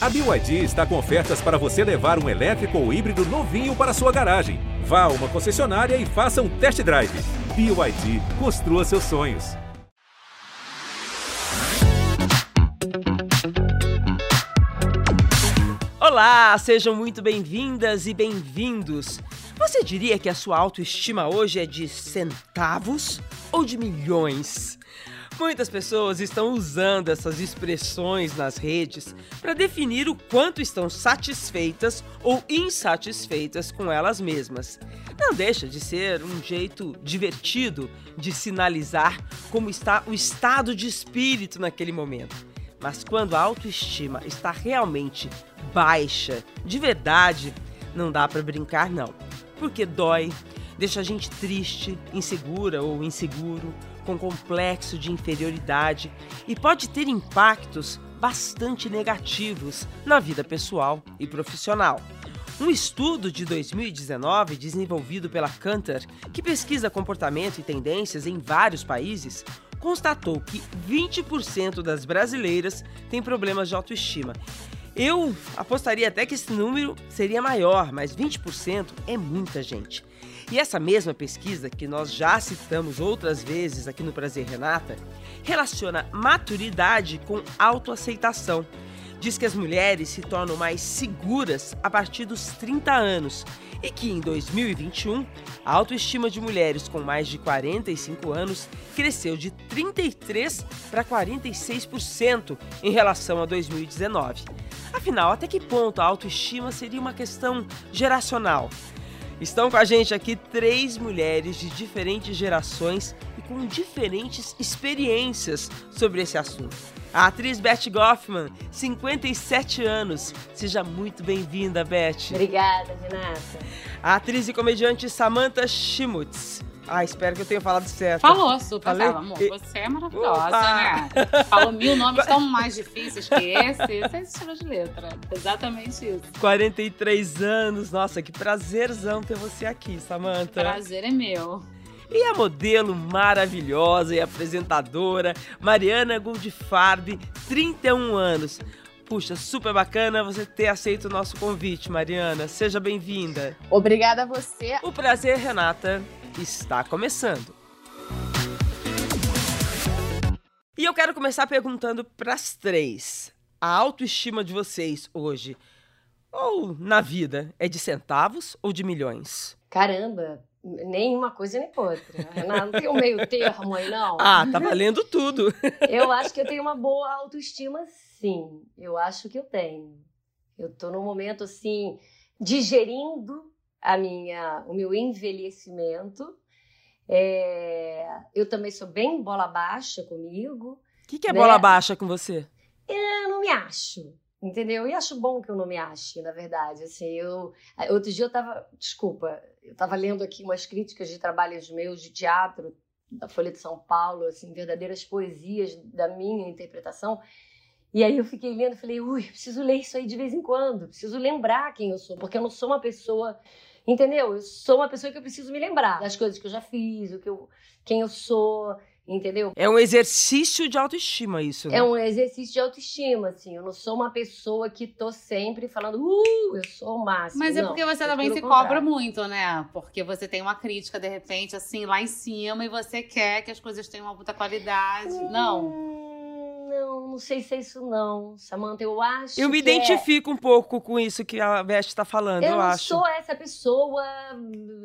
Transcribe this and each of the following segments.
A BYD está com ofertas para você levar um elétrico ou híbrido novinho para sua garagem. Vá a uma concessionária e faça um test drive. BYD, construa seus sonhos. Olá, sejam muito bem-vindas e bem-vindos. Você diria que a sua autoestima hoje é de centavos ou de milhões? Muitas pessoas estão usando essas expressões nas redes para definir o quanto estão satisfeitas ou insatisfeitas com elas mesmas. Não deixa de ser um jeito divertido de sinalizar como está o estado de espírito naquele momento. Mas quando a autoestima está realmente baixa, de verdade, não dá para brincar não, porque dói, deixa a gente triste, insegura ou inseguro, com complexo de inferioridade e pode ter impactos bastante negativos na vida pessoal e profissional. Um estudo de 2019 desenvolvido pela Cantor, que pesquisa comportamento e tendências em vários países, constatou que 20% das brasileiras têm problemas de autoestima. Eu apostaria até que esse número seria maior, mas 20% é muita gente. E essa mesma pesquisa, que nós já citamos outras vezes aqui no Prazer Renata, relaciona maturidade com autoaceitação. Diz que as mulheres se tornam mais seguras a partir dos 30 anos e que em 2021 a autoestima de mulheres com mais de 45 anos cresceu de 33 para 46% em relação a 2019. Afinal, até que ponto a autoestima seria uma questão geracional? Estão com a gente aqui três mulheres de diferentes gerações e com diferentes experiências sobre esse assunto. A atriz Beth Goffman, 57 anos. Seja muito bem-vinda, Beth. Obrigada, Renata. A atriz e comediante Samantha Schmutz. Ah, espero que eu tenha falado certo. Falou, super. Falei? Amor, você é maravilhosa, Opa. né? Falou mil nomes tão mais difíceis que esse. Esse é estilo de letra. Exatamente isso. 43 anos. Nossa, que prazerzão ter você aqui, Samantha. Prazer é meu. E a modelo maravilhosa e apresentadora Mariana Goldfarb, 31 anos. Puxa, super bacana você ter aceito o nosso convite, Mariana. Seja bem-vinda. Obrigada a você. O prazer, Renata está começando. E eu quero começar perguntando para as três: a autoestima de vocês hoje, ou na vida, é de centavos ou de milhões? Caramba, nem uma coisa nem outra. Não tem um meio termo aí, não. Ah, tá valendo tudo. eu acho que eu tenho uma boa autoestima, sim. Eu acho que eu tenho. Eu tô num momento assim, digerindo a minha, o meu envelhecimento. É, eu também sou bem bola baixa comigo. O que, que, é né? bola baixa com você? Eu não me acho, entendeu? E acho bom que eu não me ache, na verdade. Assim, eu outro dia eu tava, desculpa, eu tava lendo aqui umas críticas de trabalhos meus de teatro da Folha de São Paulo, assim, verdadeiras poesias da minha interpretação. E aí eu fiquei lendo e falei, ui, preciso ler isso aí de vez em quando, preciso lembrar quem eu sou, porque eu não sou uma pessoa Entendeu? Eu sou uma pessoa que eu preciso me lembrar das coisas que eu já fiz, o que eu, quem eu sou, entendeu? É um exercício de autoestima isso, né? É um exercício de autoestima, assim. Eu não sou uma pessoa que tô sempre falando, uh, eu sou o máximo. Mas é não, porque você também se contrário. cobra muito, né? Porque você tem uma crítica, de repente, assim, lá em cima e você quer que as coisas tenham uma puta qualidade. Hum... Não não, não sei se é isso não, Samanta. Eu acho. Eu me é identifico é... um pouco com isso que a Beth está falando, eu, eu acho. Eu não sou essa pessoa,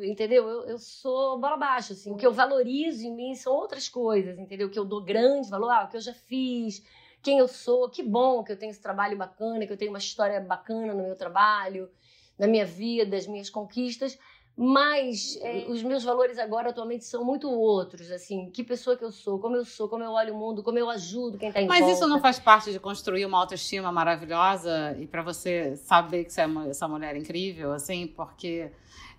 entendeu? Eu, eu sou bola baixa, assim. O que eu valorizo em mim são outras coisas, entendeu? O que eu dou grande valor, ah, o que eu já fiz, quem eu sou. Que bom que eu tenho esse trabalho bacana, que eu tenho uma história bacana no meu trabalho, na minha vida, as minhas conquistas mas é, os meus valores agora atualmente são muito outros, assim, que pessoa que eu sou, como eu sou, como eu olho o mundo, como eu ajudo quem está em Mas volta. isso não faz parte de construir uma autoestima maravilhosa e para você saber que você é essa mulher incrível, assim, porque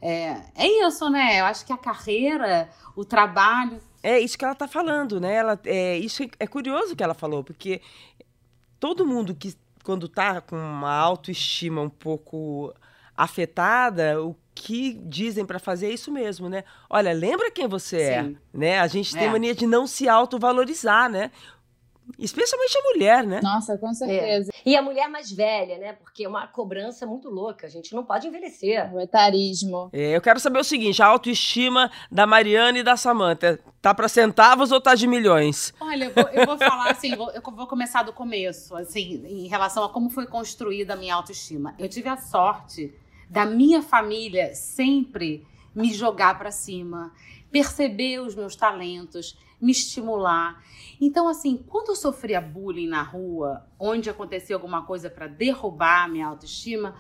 é, é isso, né? Eu acho que a carreira, o trabalho... É isso que ela está falando, né? Ela, é, isso é curioso que ela falou, porque todo mundo que, quando está com uma autoestima um pouco afetada, o que dizem para fazer é isso mesmo, né? Olha, lembra quem você é, Sim. é, né? A gente tem é. mania de não se autovalorizar, né? Especialmente a mulher, né? Nossa, com certeza. É. E a mulher mais velha, né? Porque é uma cobrança muito louca. A gente não pode envelhecer. O etarismo. É, eu quero saber o seguinte: a autoestima da Mariana e da Samanta tá para centavos ou tá de milhões? Olha, eu vou, eu vou falar assim, vou, eu vou começar do começo, assim, em relação a como foi construída a minha autoestima. Eu tive a sorte da minha família sempre me jogar para cima, perceber os meus talentos, me estimular. Então, assim, quando eu sofria bullying na rua, onde acontecia alguma coisa para derrubar a minha autoestima,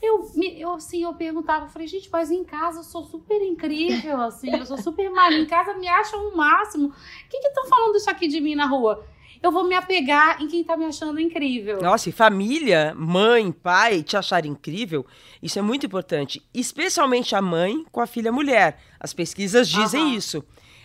eu, eu, assim, eu perguntava, eu falei, gente, mas em casa eu sou super incrível, assim, eu sou super mal, em casa me acham o máximo. O que estão falando isso aqui de mim na rua? Eu vou me apegar em quem tá me achando incrível. Nossa, e família, mãe, pai, te achar incrível, isso é muito importante. Especialmente a mãe com a filha mulher. As pesquisas dizem uhum. isso.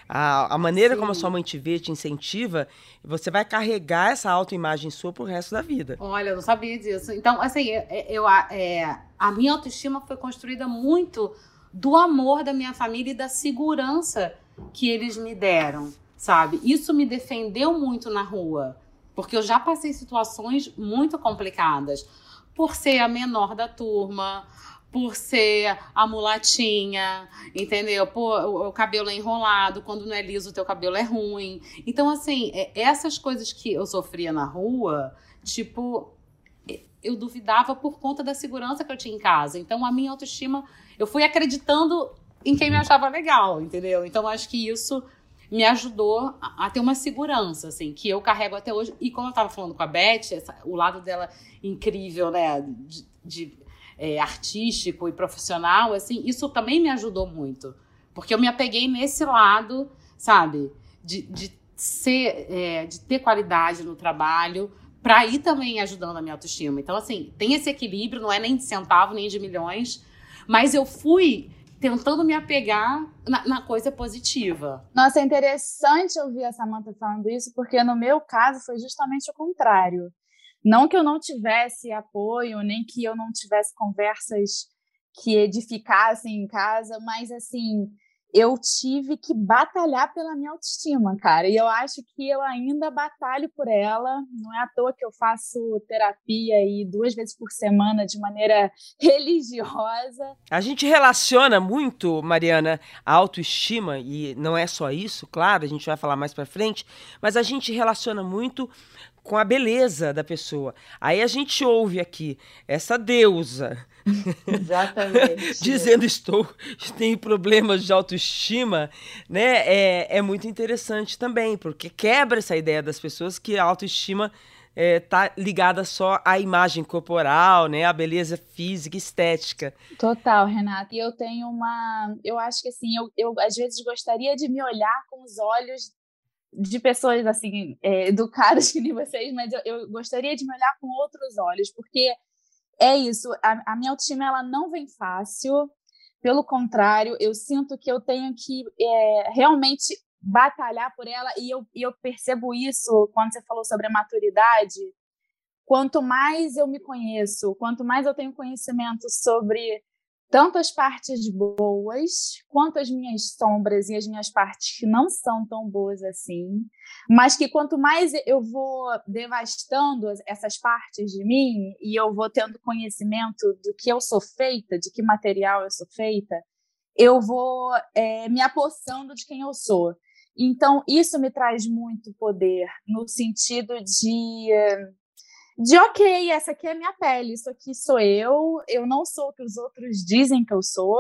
A, a maneira Sim. como a sua mãe te vê, te incentiva, você vai carregar essa autoimagem sua pro resto da vida. Olha, eu não sabia disso. Então, assim, eu, eu é, a minha autoestima foi construída muito do amor da minha família e da segurança que eles me deram, sabe? Isso me defendeu muito na rua, porque eu já passei situações muito complicadas por ser a menor da turma, por ser a mulatinha, entendeu? Por o, o, cabelo é enrolado, quando não é liso o teu cabelo é ruim. Então, assim, é, essas coisas que eu sofria na rua, tipo, eu duvidava por conta da segurança que eu tinha em casa. Então, a minha autoestima, eu fui acreditando em quem me achava legal, entendeu? Então, acho que isso me ajudou a, a ter uma segurança, assim, que eu carrego até hoje. E como eu estava falando com a Beth, essa, o lado dela incrível, né, de, de é, artístico e profissional, assim, isso também me ajudou muito. Porque eu me apeguei nesse lado, sabe, de, de ser, é, de ter qualidade no trabalho, para ir também ajudando a minha autoestima. Então, assim, tem esse equilíbrio, não é nem de centavo, nem de milhões, mas eu fui tentando me apegar na, na, coisa positiva. Nossa, é interessante ouvir a Samantha falando isso, porque no meu caso foi justamente o contrário. Não que eu não tivesse apoio, nem que eu não tivesse conversas que edificassem em casa, mas assim, eu tive que batalhar pela minha autoestima, cara. E eu acho que eu ainda batalho por ela. Não é à toa que eu faço terapia aí duas vezes por semana de maneira religiosa. A gente relaciona muito, Mariana, a autoestima e não é só isso, claro, a gente vai falar mais para frente, mas a gente relaciona muito com a beleza da pessoa. Aí a gente ouve aqui essa deusa. Exatamente. dizendo estou tenho problemas de autoestima, né? É, é muito interessante também, porque quebra essa ideia das pessoas que a autoestima é, tá ligada só à imagem corporal, né? À beleza física, estética. Total, Renata. E eu tenho uma. Eu acho que assim, eu, eu às vezes gostaria de me olhar com os olhos de pessoas assim é, educadas que nem vocês, mas eu, eu, gostaria de me olhar com outros olhos, porque é isso. A, a, minha autoestima ela não vem fácil. Pelo contrário, eu sinto que eu tenho que é, realmente batalhar por ela e eu, e eu percebo isso quando você falou sobre a maturidade. Quanto mais eu me conheço, quanto mais eu tenho conhecimento sobre tanto as partes boas quanto as minhas sombras e as minhas partes que não são tão boas assim, mas que quanto mais eu vou devastando essas partes de mim e eu vou tendo conhecimento do que eu sou feita, de que material eu sou feita, eu vou é, me apossando de quem eu sou. Então, isso me traz muito poder, no sentido de de ok, essa aqui é a minha pele, isso aqui sou eu, eu não sou o que os outros dizem que eu sou.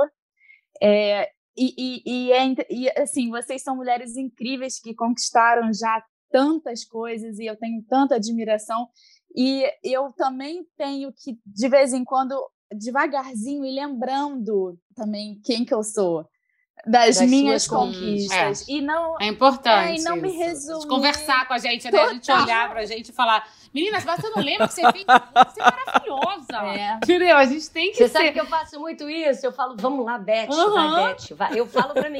É, e, e, e, é, e, assim, vocês são mulheres incríveis que conquistaram já tantas coisas e eu tenho tanta admiração. E eu também tenho que, de vez em quando, devagarzinho e lembrando também quem que eu sou das, das minhas conquistas. É. E não, é importante. É, e não me resumir. Conversar com a gente, né? A gente olhar pra gente e falar: Meninas, mas você não lembra que você fez? Você é maravilhosa. É. Entendeu? A gente tem que Você ser... sabe que eu faço muito isso? Eu falo, vamos lá, Beth, uhum. vai, Beth. Vai. Eu falo pra mim,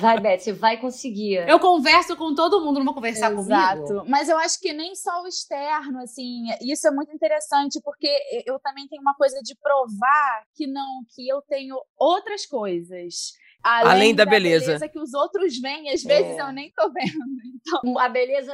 vai, Beth, você vai conseguir. Eu converso com todo mundo, não vou conversar Exato. comigo. Mas eu acho que nem só o externo, assim, isso é muito interessante, porque eu também tenho uma coisa de provar que não, que eu tenho outras coisas. Além, Além da, da beleza. beleza. que os outros veem, às vezes é. eu nem tô vendo. Então... A beleza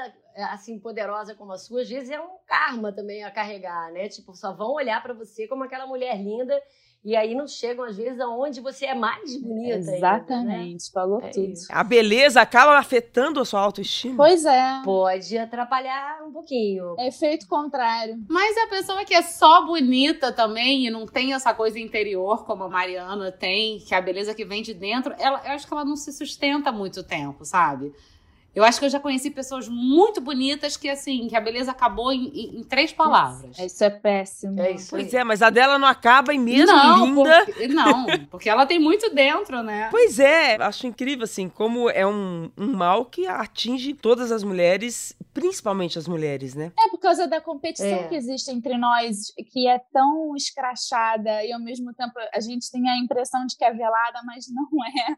assim poderosa como a sua, às vezes é um karma também a carregar, né? Tipo, só vão olhar para você como aquela mulher linda e aí não chegam, às vezes, aonde você é mais bonita. Exatamente, ainda, né? falou é tudo. Isso. A beleza acaba afetando a sua autoestima. Pois é. Pode atrapalhar um pouquinho. É efeito contrário. Mas a pessoa que é só bonita também e não tem essa coisa interior como a Mariana tem, que é a beleza que vem de dentro, ela, eu acho que ela não se sustenta muito tempo, sabe? Eu acho que eu já conheci pessoas muito bonitas que, assim, que a beleza acabou em, em, em três palavras. Isso é péssimo. É isso Pois aí. é, mas a dela não acaba e mesmo não, linda. Porque, não, porque ela tem muito dentro, né? Pois é, acho incrível, assim, como é um, um mal que atinge todas as mulheres, principalmente as mulheres, né? É por causa da competição É. que existe entre nós, que é tão escrachada e ao mesmo tempo a gente tem a impressão de que é velada, mas não é.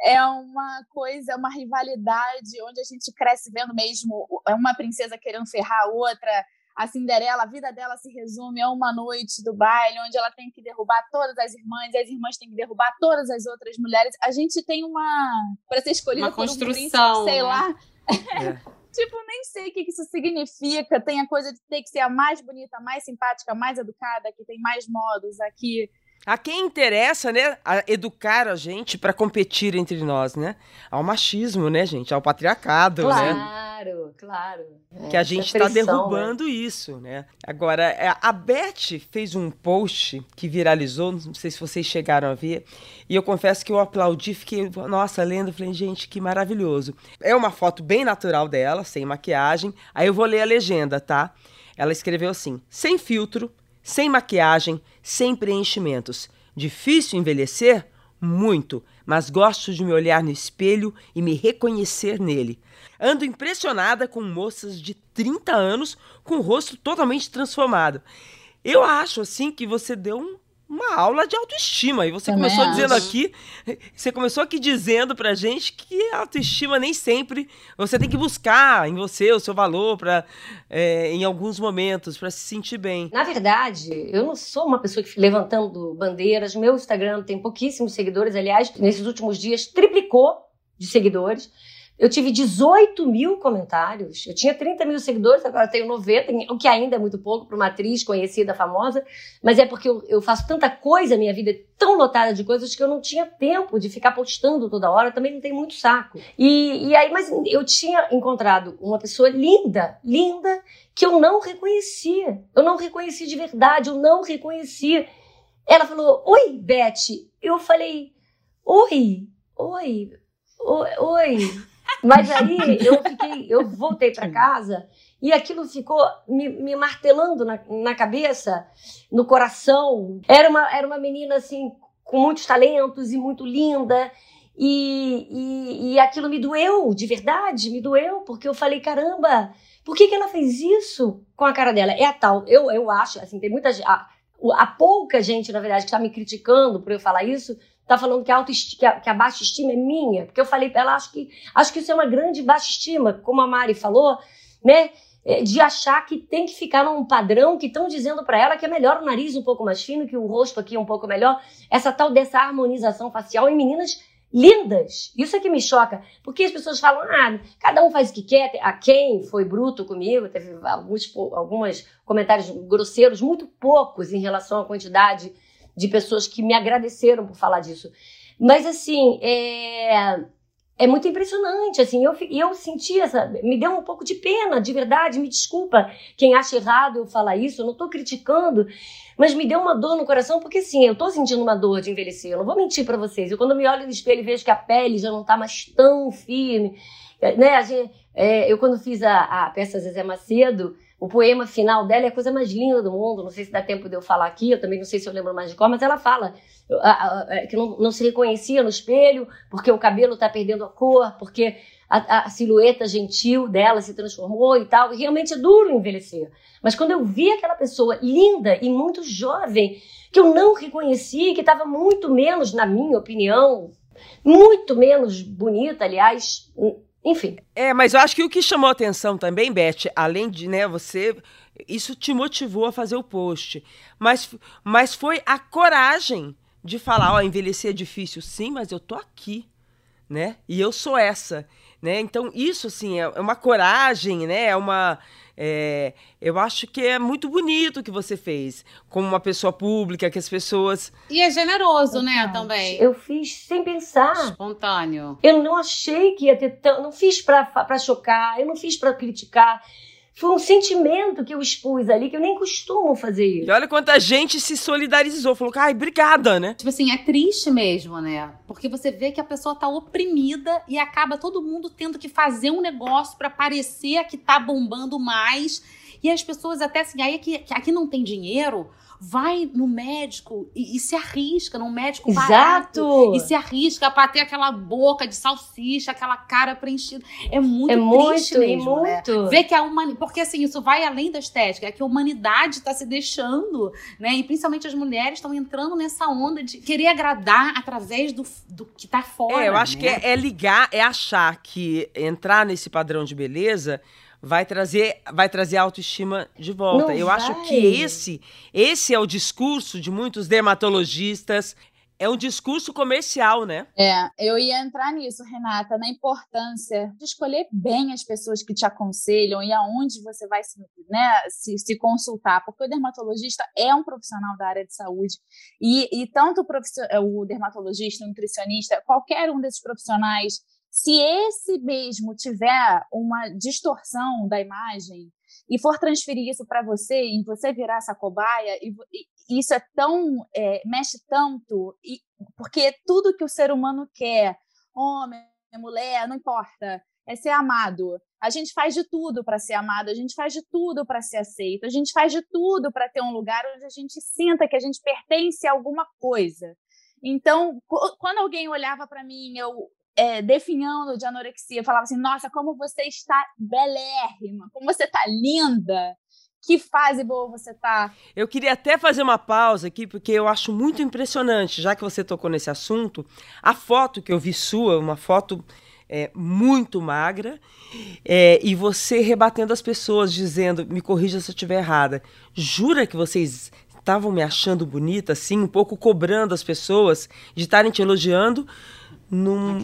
É uma coisa, uma rivalidade onde a gente cresce vendo mesmo uma princesa querendo ferrar a outra. A Cinderela, a vida dela se resume a uma noite do baile, onde ela tem que derrubar todas as irmãs, e as irmãs têm que derrubar todas as outras mulheres. A gente tem uma. Para ser escolhida Uma por um construção, príncipe, sei né? lá. É. Tipo, nem sei o que que isso significa. Tem a coisa de ter que ser a mais bonita, a mais simpática, a mais educada, que tem mais modos aqui. A quem interessa, né, a educar a gente para competir entre nós, né? Ao machismo, né, gente? Ao patriarcado, né? Claro, claro. É, Que a essa gente está né? derrubando isso, né? Agora, é, a Beth fez um post que viralizou, não sei se vocês chegaram a ver, e eu confesso que eu aplaudi, fiquei, nossa, lendo, falei, gente, que maravilhoso. É uma foto bem natural dela, sem maquiagem. Aí eu vou ler a legenda, tá? Ela escreveu assim: sem filtro, sem maquiagem, sem preenchimentos. Difícil envelhecer? Muito, mas gosto de me olhar no espelho e me reconhecer nele. Ando impressionada com moças de 30 anos com o rosto totalmente transformado. Eu acho assim que você deu um- uma aula de autoestima e você Também começou dizendo acho. aqui, você começou aqui dizendo pra gente que a autoestima nem sempre você tem que buscar em você o seu valor para em alguns momentos para se sentir bem. Na verdade, eu não sou uma pessoa que fica levantando bandeiras. Meu Instagram tem pouquíssimos seguidores. Aliás, nesses últimos dias triplicou de seguidores. Eu tive 18 mil comentários. Eu tinha 30 mil seguidores, agora tenho 90, o que ainda é muito pouco para uma atriz conhecida, famosa. Mas é porque eu, eu faço tanta coisa, minha vida é tão lotada de coisas que eu não tinha tempo de ficar postando toda hora. Também não tenho muito saco. E, e aí, mas eu tinha encontrado uma pessoa linda, linda, que eu não reconhecia. Eu não reconheci de verdade, eu não reconheci. Ela falou: Oi, Beth. Eu falei: oi, oi, oi. Mas aí eu fiquei, eu voltei para casa e aquilo ficou me, me martelando na, na cabeça, no coração. Era uma, era uma menina assim, com muitos talentos e muito linda. E, e, e aquilo me doeu, de verdade, me doeu, porque eu falei: caramba, por que, que ela fez isso com a cara dela? É a tal, eu, eu acho, assim, tem muita gente. A, a pouca gente, na verdade, que está me criticando por eu falar isso, tá falando que a, que, a, que a baixa estima é minha, porque eu falei pra ela, acho que, acho que isso é uma grande baixa estima, como a Mari falou, né? É, De achar que tem que ficar num padrão que estão dizendo pra ela que é melhor o nariz um pouco mais fino, que o rosto aqui é um pouco melhor. Essa tal dessa harmonização facial em meninas lindas. Isso é que me choca. Porque as pessoas falam, ah, cada um faz o que quer. A quem foi bruto comigo, teve alguns, alguns comentários grosseiros, muito poucos em relação à quantidade de pessoas que me agradeceram por falar disso. Mas, assim, é, é muito impressionante, assim, eu, eu senti essa, me deu um pouco de pena, de verdade, me desculpa quem acha errado eu falar isso, eu não tô criticando, mas me deu uma dor no coração, porque sim, eu tô sentindo uma dor de envelhecer, eu não vou mentir pra vocês, eu quando me olho no espelho e vejo que a pele já não tá mais tão firme, né, gente, é, eu quando fiz a, a peça Zezé Macedo, o poema final dela é a coisa mais linda do mundo. Não sei se dá tempo de eu falar aqui, eu também não sei se eu lembro mais de cor, mas ela fala que não, não se reconhecia no espelho, porque o cabelo está perdendo a cor, porque a, a silhueta gentil dela se transformou e tal. E realmente é duro envelhecer. Mas quando eu vi aquela pessoa linda e muito jovem, que eu não reconheci, que estava muito menos, na minha opinião, muito menos bonita, aliás, enfim. É, mas eu acho que o que chamou a atenção também, Beth, além de, né, você. Isso te motivou a fazer o post. Mas, mas foi a coragem de falar, ó, envelhecer é difícil, sim, mas eu tô aqui, né? E eu sou essa. né? Então isso assim é, é uma coragem, né? É uma é, eu acho que é muito bonito o que você fez, como uma pessoa pública, que as pessoas. E é generoso, né, também. Eu fiz sem pensar. Espontâneo. Eu não achei que ia ter tanto. Não fiz para chocar, eu não fiz para criticar. Foi um sentimento que eu expus ali, que eu nem costumo fazer isso. E olha quanta gente se solidarizou, falou, ai, obrigada, né? Tipo assim, é triste mesmo, né? Porque você vê que a pessoa tá oprimida e acaba todo mundo tendo que fazer um negócio para parecer que tá bombando mais. E as pessoas até assim, aí aqui, aqui não tem dinheiro, vai no médico e, e se arrisca, num médico Exato. barato. E se arrisca pra ter aquela boca de salsicha, aquela cara preenchida. É muito É triste muito, mesmo, né? muito. Ver que a humanidade. Porque assim, isso vai além da estética, é que a humanidade está se deixando, né? E principalmente as mulheres estão entrando nessa onda de querer agradar através do, do que tá fora. É, eu acho né? que é, é ligar, é achar que entrar nesse padrão de beleza vai trazer, vai trazer a autoestima de volta. Não eu acho vai. que esse, esse é o discurso de muitos dermatologistas. É um discurso comercial, né? É, eu ia entrar nisso, Renata, na importância de escolher bem as pessoas que te aconselham e aonde você vai se, né, se, se consultar, porque o dermatologista é um profissional da área de saúde e, e tanto o, profissio- o dermatologista, o nutricionista, qualquer um desses profissionais, se esse mesmo tiver uma distorção da imagem e for transferir isso para você e você virar essa cobaia e, e isso é tão é, mexe tanto e porque tudo que o ser humano quer, homem, mulher, não importa, é ser amado. A gente faz de tudo para ser amado, a gente faz de tudo para ser aceito, a gente faz de tudo para ter um lugar onde a gente sinta que a gente pertence a alguma coisa. Então, quando alguém olhava para mim, eu é, definhando de anorexia, falava assim: Nossa, como você está belérrima, como você está linda, que fase boa você tá. Eu queria até fazer uma pausa aqui, porque eu acho muito impressionante, já que você tocou nesse assunto, a foto que eu vi sua, uma foto é, muito magra, é, e você rebatendo as pessoas, dizendo, me corrija se eu estiver errada. Jura que vocês estavam me achando bonita, assim, um pouco cobrando as pessoas de estarem te elogiando num,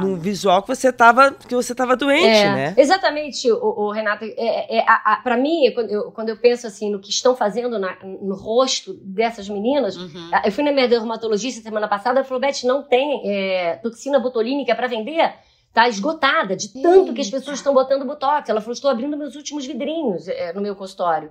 num visual que você estava que você estava doente, É, né? Exatamente, o, o Renato. É, é, a- a- pra mim, quando eu, quando eu penso assim no que estão fazendo na- no rosto dessas meninas, Uhum. eu fui na minha dermatologista semana passada, ela falou: Beth, não tem é, toxina botulínica para vender. Tá esgotada de tanto que as pessoas estão botando botox. Ela falou: estou abrindo meus últimos vidrinhos é, no meu consultório.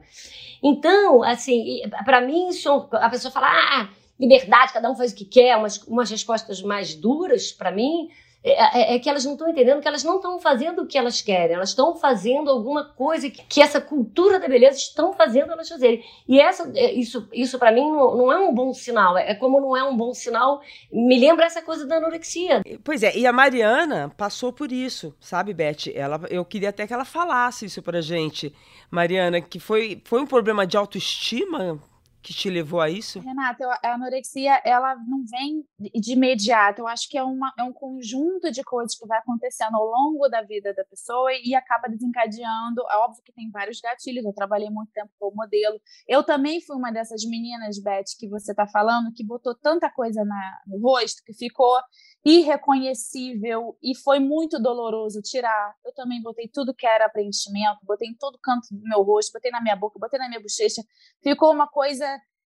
Então, assim, para mim, isso, a pessoa fala: ah, liberdade, cada um faz o que quer, umas, umas respostas mais duras para mim. É, é- é que elas não estão entendendo que elas não estão fazendo o que elas querem, elas estão fazendo alguma coisa que, que essa cultura da beleza estão fazendo elas fazerem. E essa, é, isso, isso para mim não, não é um bom sinal. É como não é um bom sinal, me lembra essa coisa da anorexia. Pois é, e a Mariana passou por isso, sabe, Beth? Ela, eu queria até que ela falasse isso pra gente. Mariana, que foi, foi um problema de autoestima que te levou a isso? Renata, a anorexia, ela não vem de imediato. Eu acho que é, uma, é um conjunto de coisas que vai acontecendo ao longo da vida da pessoa e acaba desencadeando. É óbvio que tem vários gatilhos. Eu trabalhei muito tempo como modelo. Eu também fui uma dessas meninas, Beth, que você está falando, que botou tanta coisa na, no rosto que ficou irreconhecível e foi muito doloroso tirar. Eu também botei tudo que era preenchimento, botei em todo canto do meu rosto, botei na minha boca, botei na minha bochecha. Ficou uma coisa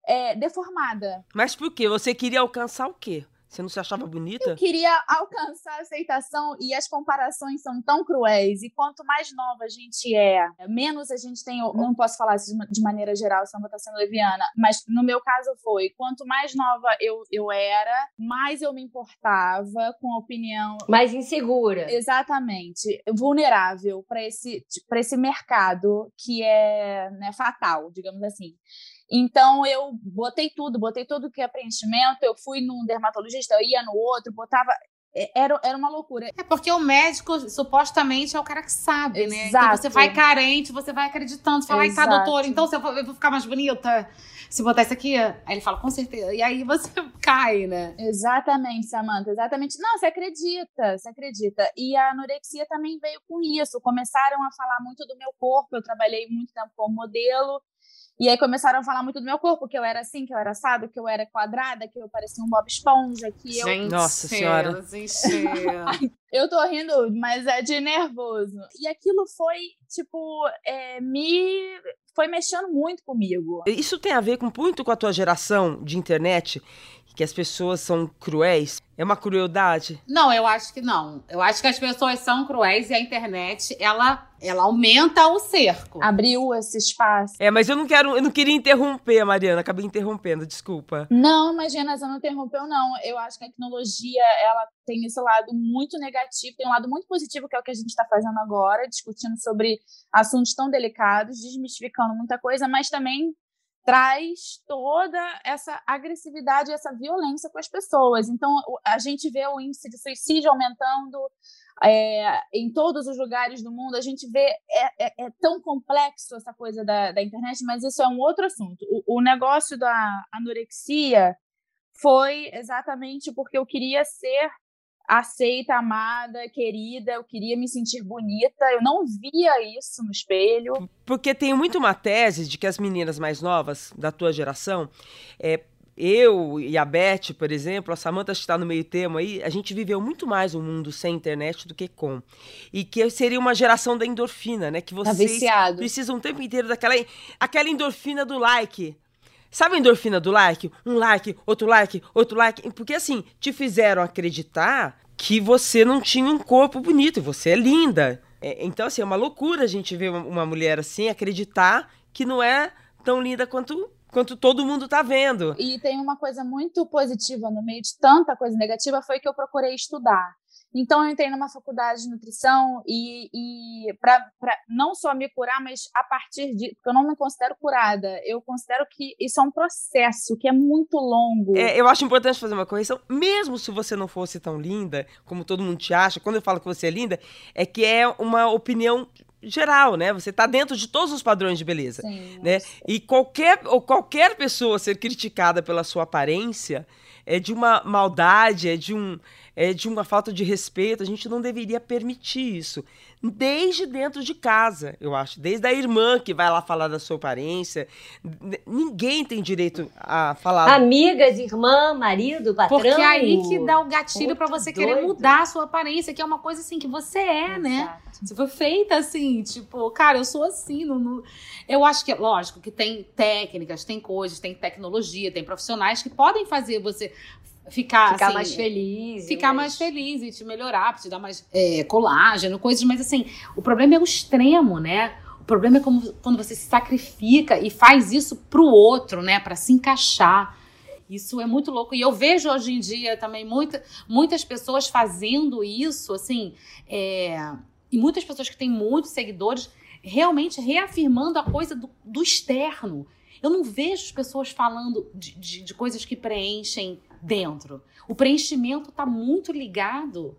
é, deformada. Mas por quê? Você queria alcançar o quê? Você não se achava bonita? Eu queria alcançar a aceitação e as comparações são tão cruéis. E quanto mais nova a gente é, menos a gente tem. Não posso falar isso de ma- de maneira geral, senão vou estar sendo leviana. Mas no meu caso foi: quanto mais nova eu, eu era, mais eu me importava com a opinião Mais insegura. Exatamente, vulnerável para esse, para esse mercado que é né, fatal, digamos assim. Então eu botei tudo, botei tudo que é preenchimento, eu fui num dermatologista, eu ia no outro, botava. é- Era, era uma loucura. É porque o médico, supostamente, é o cara que sabe, né? Então Exato. você vai carente, você vai acreditando. Fala, ai, tá, doutor, então eu vou, eu vou ficar mais bonita se botar isso aqui. Aí ele fala, com certeza. E aí você cai, né? Exatamente, Samantha, exatamente. Não, você acredita, você acredita. E a anorexia também veio com isso. Começaram a falar muito do meu corpo, eu trabalhei muito tempo como modelo. E aí começaram a falar muito do meu corpo, que eu era assim, que eu era assado, que eu era quadrada, que eu parecia um Bob Esponja, que eu. Gente, Nossa senhora. eu tô rindo, mas é de nervoso. E aquilo foi, tipo, é, me. Foi mexendo muito comigo. Isso tem a ver com muito com a tua geração de internet, que as pessoas são cruéis? É uma crueldade? Não, eu acho que não. Eu acho que as pessoas são cruéis e a internet, ela, ela aumenta o cerco. Abriu esse espaço. É, mas eu não quero, eu não queria interromper, Mariana, acabei interrompendo, desculpa. Não, imagina, você não interrompeu, não. Eu acho que a tecnologia, ela tem esse lado muito negativo, tem um lado muito positivo, que é o que a gente está fazendo agora, discutindo sobre assuntos tão delicados, desmistificando muita coisa, mas também traz toda essa agressividade, essa violência com as pessoas. Então, a gente vê o índice de suicídio aumentando é, em todos os lugares do mundo. A gente vê, é, é, é tão complexo essa coisa da, da, internet, mas isso é um outro assunto. O, o negócio da anorexia foi exatamente porque eu queria ser aceita, amada, querida, eu queria me sentir bonita, eu não via isso no espelho. Porque tem muito uma tese de que as meninas mais novas da tua geração, é, eu e a Beth, por exemplo, a Samantha está no meio termo aí, a gente viveu muito mais um mundo sem internet do que com. E que seria uma geração da endorfina, né? Que tá vocês tá precisam o tempo inteiro daquela aquela endorfina do like. Sabe a endorfina do like? Um like, outro like, outro like. Porque assim, te fizeram acreditar que você não tinha um corpo bonito, você é linda. É, então, assim, é uma loucura a gente ver uma mulher assim acreditar que não é tão linda quanto quanto todo mundo tá vendo. E tem uma coisa muito positiva no meio de tanta coisa negativa foi que eu procurei estudar. Então, eu entrei numa faculdade de nutrição e, e para não só me curar, mas a partir de. Porque eu não me considero curada. Eu considero que isso é um processo que é muito longo. É, eu acho importante fazer uma correção. Mesmo se você não fosse tão linda, como todo mundo te acha, quando eu falo que você é linda, é que é uma opinião geral, né? Você está dentro de todos os padrões de beleza, Sim, né? E qualquer ou qualquer pessoa ser criticada pela sua aparência é de uma maldade, é de um é, de uma falta de respeito. A gente não deveria permitir isso. Desde dentro de casa, eu acho. Desde a irmã que vai lá falar da sua aparência. Ninguém tem direito a falar. Amigas, irmã, marido, patrão. Porque é aí que dá o gatilho para você querer doido. mudar a sua aparência, que é uma coisa assim que você é, né? Exato. né? Você foi feita assim, tipo, cara, eu sou assim. Não, não... Eu acho que, lógico, que tem técnicas, tem coisas, tem tecnologia, tem profissionais que podem fazer você ficar, ficar assim, mais feliz. Ficar mas... mais feliz e te melhorar, te dar mais é, colágeno, coisas, mas assim, o problema é o extremo, né? O problema é como, quando você se sacrifica e faz isso pro outro, né? para se encaixar. Isso é muito louco. E eu vejo hoje em dia também muita, muitas pessoas fazendo isso, assim, é, e muitas pessoas que têm muitos seguidores realmente reafirmando a coisa do, do externo. Eu não vejo as pessoas falando de, de, de coisas que preenchem dentro. O preenchimento está muito ligado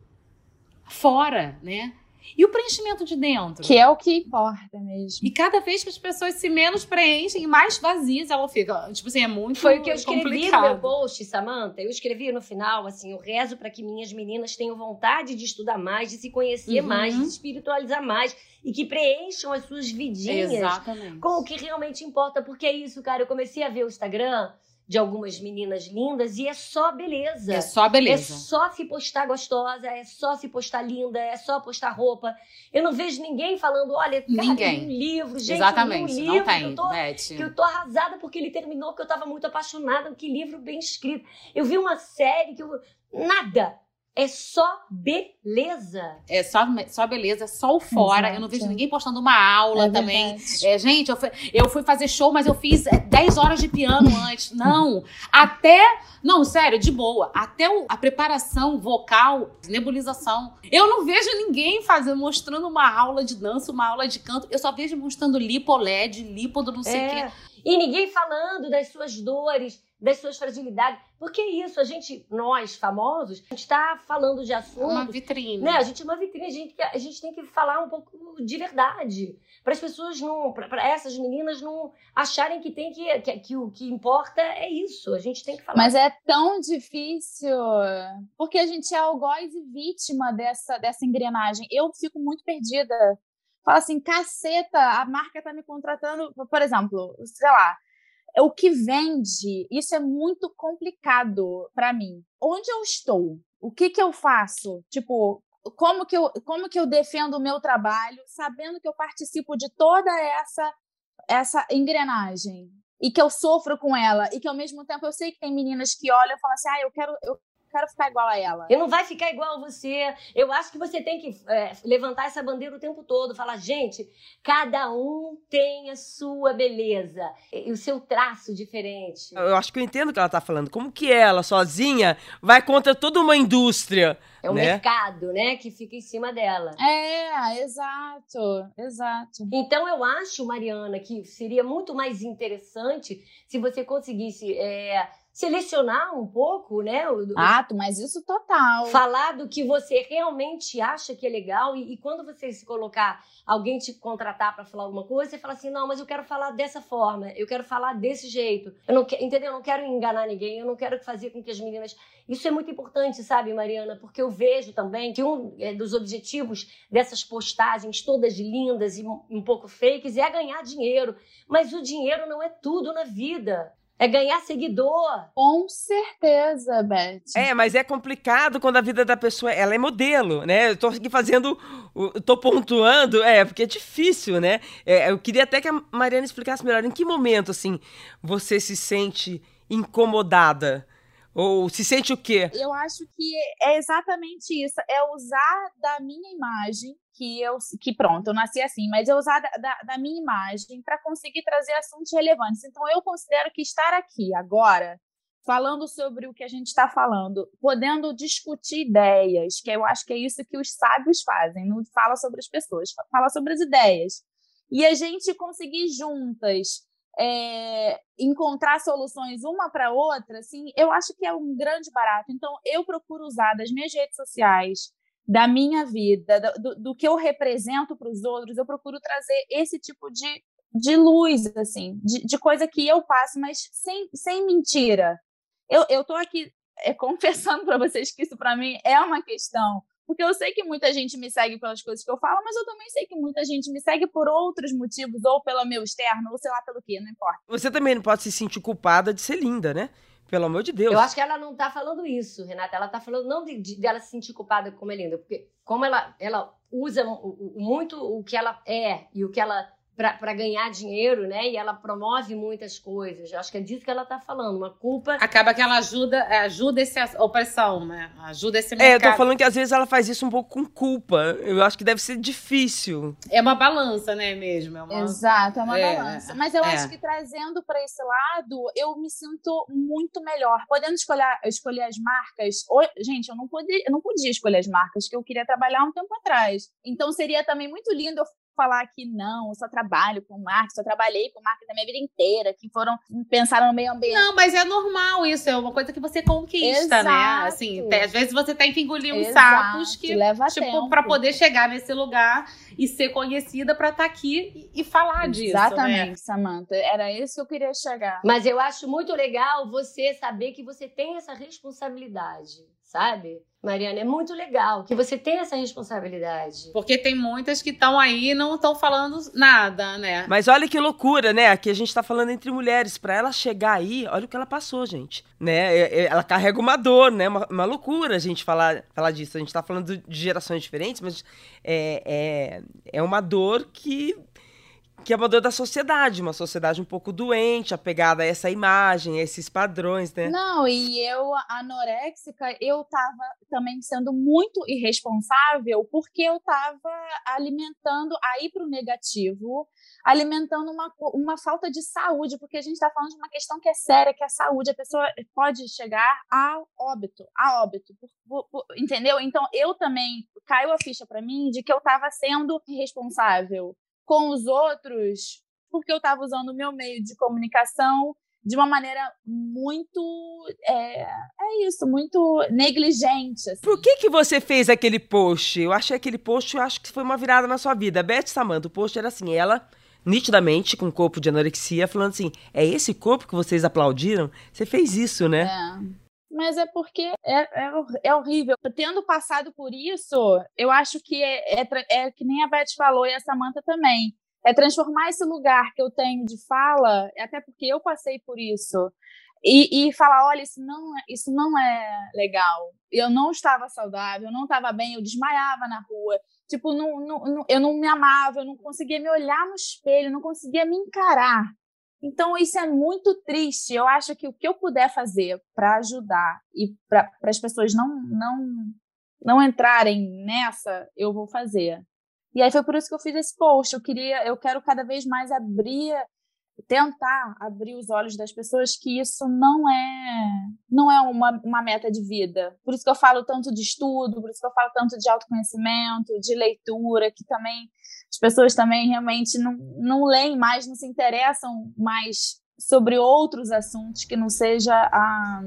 fora, né? E o preenchimento de dentro? Que é o que importa mesmo. E cada vez que as pessoas se menos preenchem, mais vazias ela fica. Tipo assim, é muito Foi o que eu escrevi complicado. no meu post, Samantha. Eu escrevi no final, assim, eu rezo para que minhas meninas tenham vontade de estudar mais, de se conhecer uhum. mais, de se espiritualizar mais e que preencham as suas vidinhas Exatamente. com o que realmente importa. Porque é isso, cara. Eu comecei a ver o Instagram de algumas meninas lindas e é só beleza. É só beleza. É só se postar gostosa, é só se postar linda, é só postar roupa. Eu não vejo ninguém falando, olha, cara, ninguém. um livro, gente, Exatamente, um livro não tem, que, eu tô, que eu tô arrasada porque ele terminou, que eu tava muito apaixonada, que livro bem escrito. Eu vi uma série que eu nada é só beleza. É só, só beleza, é só o fora. Exato. Eu não vejo ninguém postando uma aula é também. É, gente, eu fui, eu fui fazer show, mas eu fiz 10 horas de piano antes. Não. Até. Não, sério, de boa. Até o, a preparação vocal, nebulização. Eu não vejo ninguém fazendo, mostrando uma aula de dança, uma aula de canto. Eu só vejo mostrando lipo LED, lipo do não sei o é. quê. E ninguém falando das suas dores das suas fragilidades. Porque é isso, a gente, nós, famosos, a gente está falando de assuntos. Uma vitrine. Né? A gente é uma vitrine, a gente, a gente tem que falar um pouco de verdade. Para as pessoas não. Para essas meninas não acharem que tem que, que. Que o que importa é isso. A gente tem que falar. Mas é tão difícil. Porque a gente é algoz e vítima dessa, dessa engrenagem. Eu fico muito perdida fala assim, caceta, a marca tá me contratando, por exemplo, sei lá, o que vende, isso é muito complicado para mim. Onde eu estou? O que que eu faço? Tipo, como que eu, como que eu defendo o meu trabalho, sabendo que eu participo de toda essa essa engrenagem e que eu sofro com ela e que ao mesmo tempo eu sei que tem meninas que olham e falam assim, ah, eu quero eu quero ficar igual a ela. Eu não vai ficar igual a você. Eu acho que você tem que é, levantar essa bandeira o tempo todo, falar, gente, cada um tem a sua beleza e o seu traço diferente. Eu acho que eu entendo o que ela tá falando. Como que ela, sozinha, vai contra toda uma indústria? É o né? mercado, né, que fica em cima dela. É, exato, exato. Então eu acho, Mariana, que seria muito mais interessante se você conseguisse é, selecionar um pouco, né? O, ah, mas isso total. Falar do que você realmente acha que é legal e, e quando você se colocar, alguém te contratar para falar alguma coisa, você fala assim, não, mas eu quero falar dessa forma, eu quero falar desse jeito. Eu não entendeu? Eu não quero enganar ninguém, eu não quero fazer com que as meninas. Isso é muito importante, sabe, Mariana? Porque eu vejo também que um é, dos objetivos dessas postagens todas lindas e um pouco fakes é ganhar dinheiro. Mas o dinheiro não é tudo na vida. É ganhar seguidor. Com certeza, Beth. É, mas é complicado quando a vida da pessoa, ela é modelo, né? Eu tô aqui fazendo, tô pontuando, é, porque é difícil, né? É, eu queria até que a Mariana explicasse melhor em que momento, assim, você se sente incomodada ou se sente o quê? Eu acho que é exatamente isso. É usar da minha imagem, que eu que pronto, eu nasci assim, mas é usar da, da, da minha imagem para conseguir trazer assuntos relevantes. Então, eu considero que estar aqui agora, falando sobre o que a gente está falando, podendo discutir ideias, que eu acho que é isso que os sábios fazem, não fala sobre as pessoas, fala sobre as ideias. E a gente conseguir juntas é, encontrar soluções uma para outra, assim, eu acho que é um grande barato. Então, eu procuro usar das minhas redes sociais, da minha vida, do, do que eu represento para os outros, eu procuro trazer esse tipo de, de luz, assim, de, de coisa que eu passo, mas sem, sem mentira. Eu, tô aqui é, confessando para vocês que isso para mim é uma questão porque eu sei que muita gente me segue pelas coisas que eu falo, mas eu também sei que muita gente me segue por outros motivos, ou pelo meu externo, ou sei lá pelo que, não importa. Você também não pode se sentir culpada de ser linda, né? Pelo amor de Deus. Eu acho que ela não tá falando isso, Renata. Ela tá falando não de, de dela se sentir culpada como é linda, porque como ela, ela usa muito o que ela é e o que ela para ganhar dinheiro, né? E ela promove muitas coisas. Eu acho que é disso que ela está falando. Uma culpa. Acaba que ela ajuda, ajuda essa opressão, né? Ajuda esse mercado. É, eu tô falando que às vezes ela faz isso um pouco com culpa. Eu acho que deve ser difícil. É uma balança, né, mesmo? É uma... Exato, é uma é, balança. Mas eu é. acho que trazendo para esse lado, eu me sinto muito melhor. Podendo escolher, escolher as marcas. Gente, eu não, podia, eu não podia escolher as marcas que eu queria trabalhar um tempo atrás. Então seria também muito lindo eu falar que não, eu só trabalho com marketing, só trabalhei com marketing a minha vida inteira, que foram pensaram no meio ambiente. Não, mas é normal isso, é uma coisa que você conquista, né? Exato. né? Assim, tem, às vezes você tem que engolir uns sapos que leva tipo para poder chegar nesse lugar e ser conhecida para estar tá aqui e, e falar Exatamente, disso, Exatamente, né? Samantha, era isso que eu queria chegar. Mas eu acho muito legal você saber que você tem essa responsabilidade sabe? Mariana, é muito legal que você tenha essa responsabilidade. Porque tem muitas que estão aí e não estão falando nada, né? Mas olha que loucura, né? Aqui a gente tá falando entre mulheres. Para ela chegar aí, olha o que ela passou, gente. Né? É, é, ela carrega uma dor, né? Uma, uma loucura a gente falar, falar disso. A gente tá falando de gerações diferentes, mas é, é, é uma dor que que é uma dor da sociedade, uma sociedade um pouco doente, apegada a essa imagem, a esses padrões, né? Não, e eu, anoréxica, eu tava também sendo muito irresponsável porque eu tava alimentando, aí pro negativo, alimentando uma, uma falta de saúde, porque a gente está falando de uma questão que é séria, que é a saúde, a pessoa pode chegar a óbito, a óbito, por, por, entendeu? Então eu também caiu a ficha para mim de que eu estava sendo irresponsável com os outros, porque eu estava usando o meu meio de comunicação de uma maneira muito é, é isso, muito negligente. Assim. Por que que você fez aquele post? Eu achei aquele post, eu acho que foi uma virada na sua vida. Beth Samanta, o post era assim, ela nitidamente com um corpo de anorexia, falando assim: "É esse corpo que vocês aplaudiram? Você fez isso, né?" É. mas é porque é, é, é, horrível. Tendo passado por isso, eu acho que é, é, é que nem a Beth falou e a Samantha também. É transformar esse lugar que eu tenho de fala, até porque eu passei por isso, e, e falar, olha, isso não, é, isso não é legal. Eu não estava saudável, eu não estava bem, eu desmaiava na rua. Tipo, não, não, não, eu não me amava, eu não conseguia me olhar no espelho, não conseguia me encarar. Então, isso é muito triste. Eu acho que o que eu puder fazer para ajudar e para as pessoas não, não, não entrarem nessa, eu vou fazer. E aí foi por isso que eu fiz esse post. Eu queria, eu quero cada vez mais abrir tentar abrir os olhos das pessoas que isso não é não é uma, uma meta de vida. Por isso que eu falo tanto de estudo, por isso que eu falo tanto de autoconhecimento, de leitura, que também as pessoas também realmente não, não leem mais, não se interessam mais sobre outros assuntos que não seja a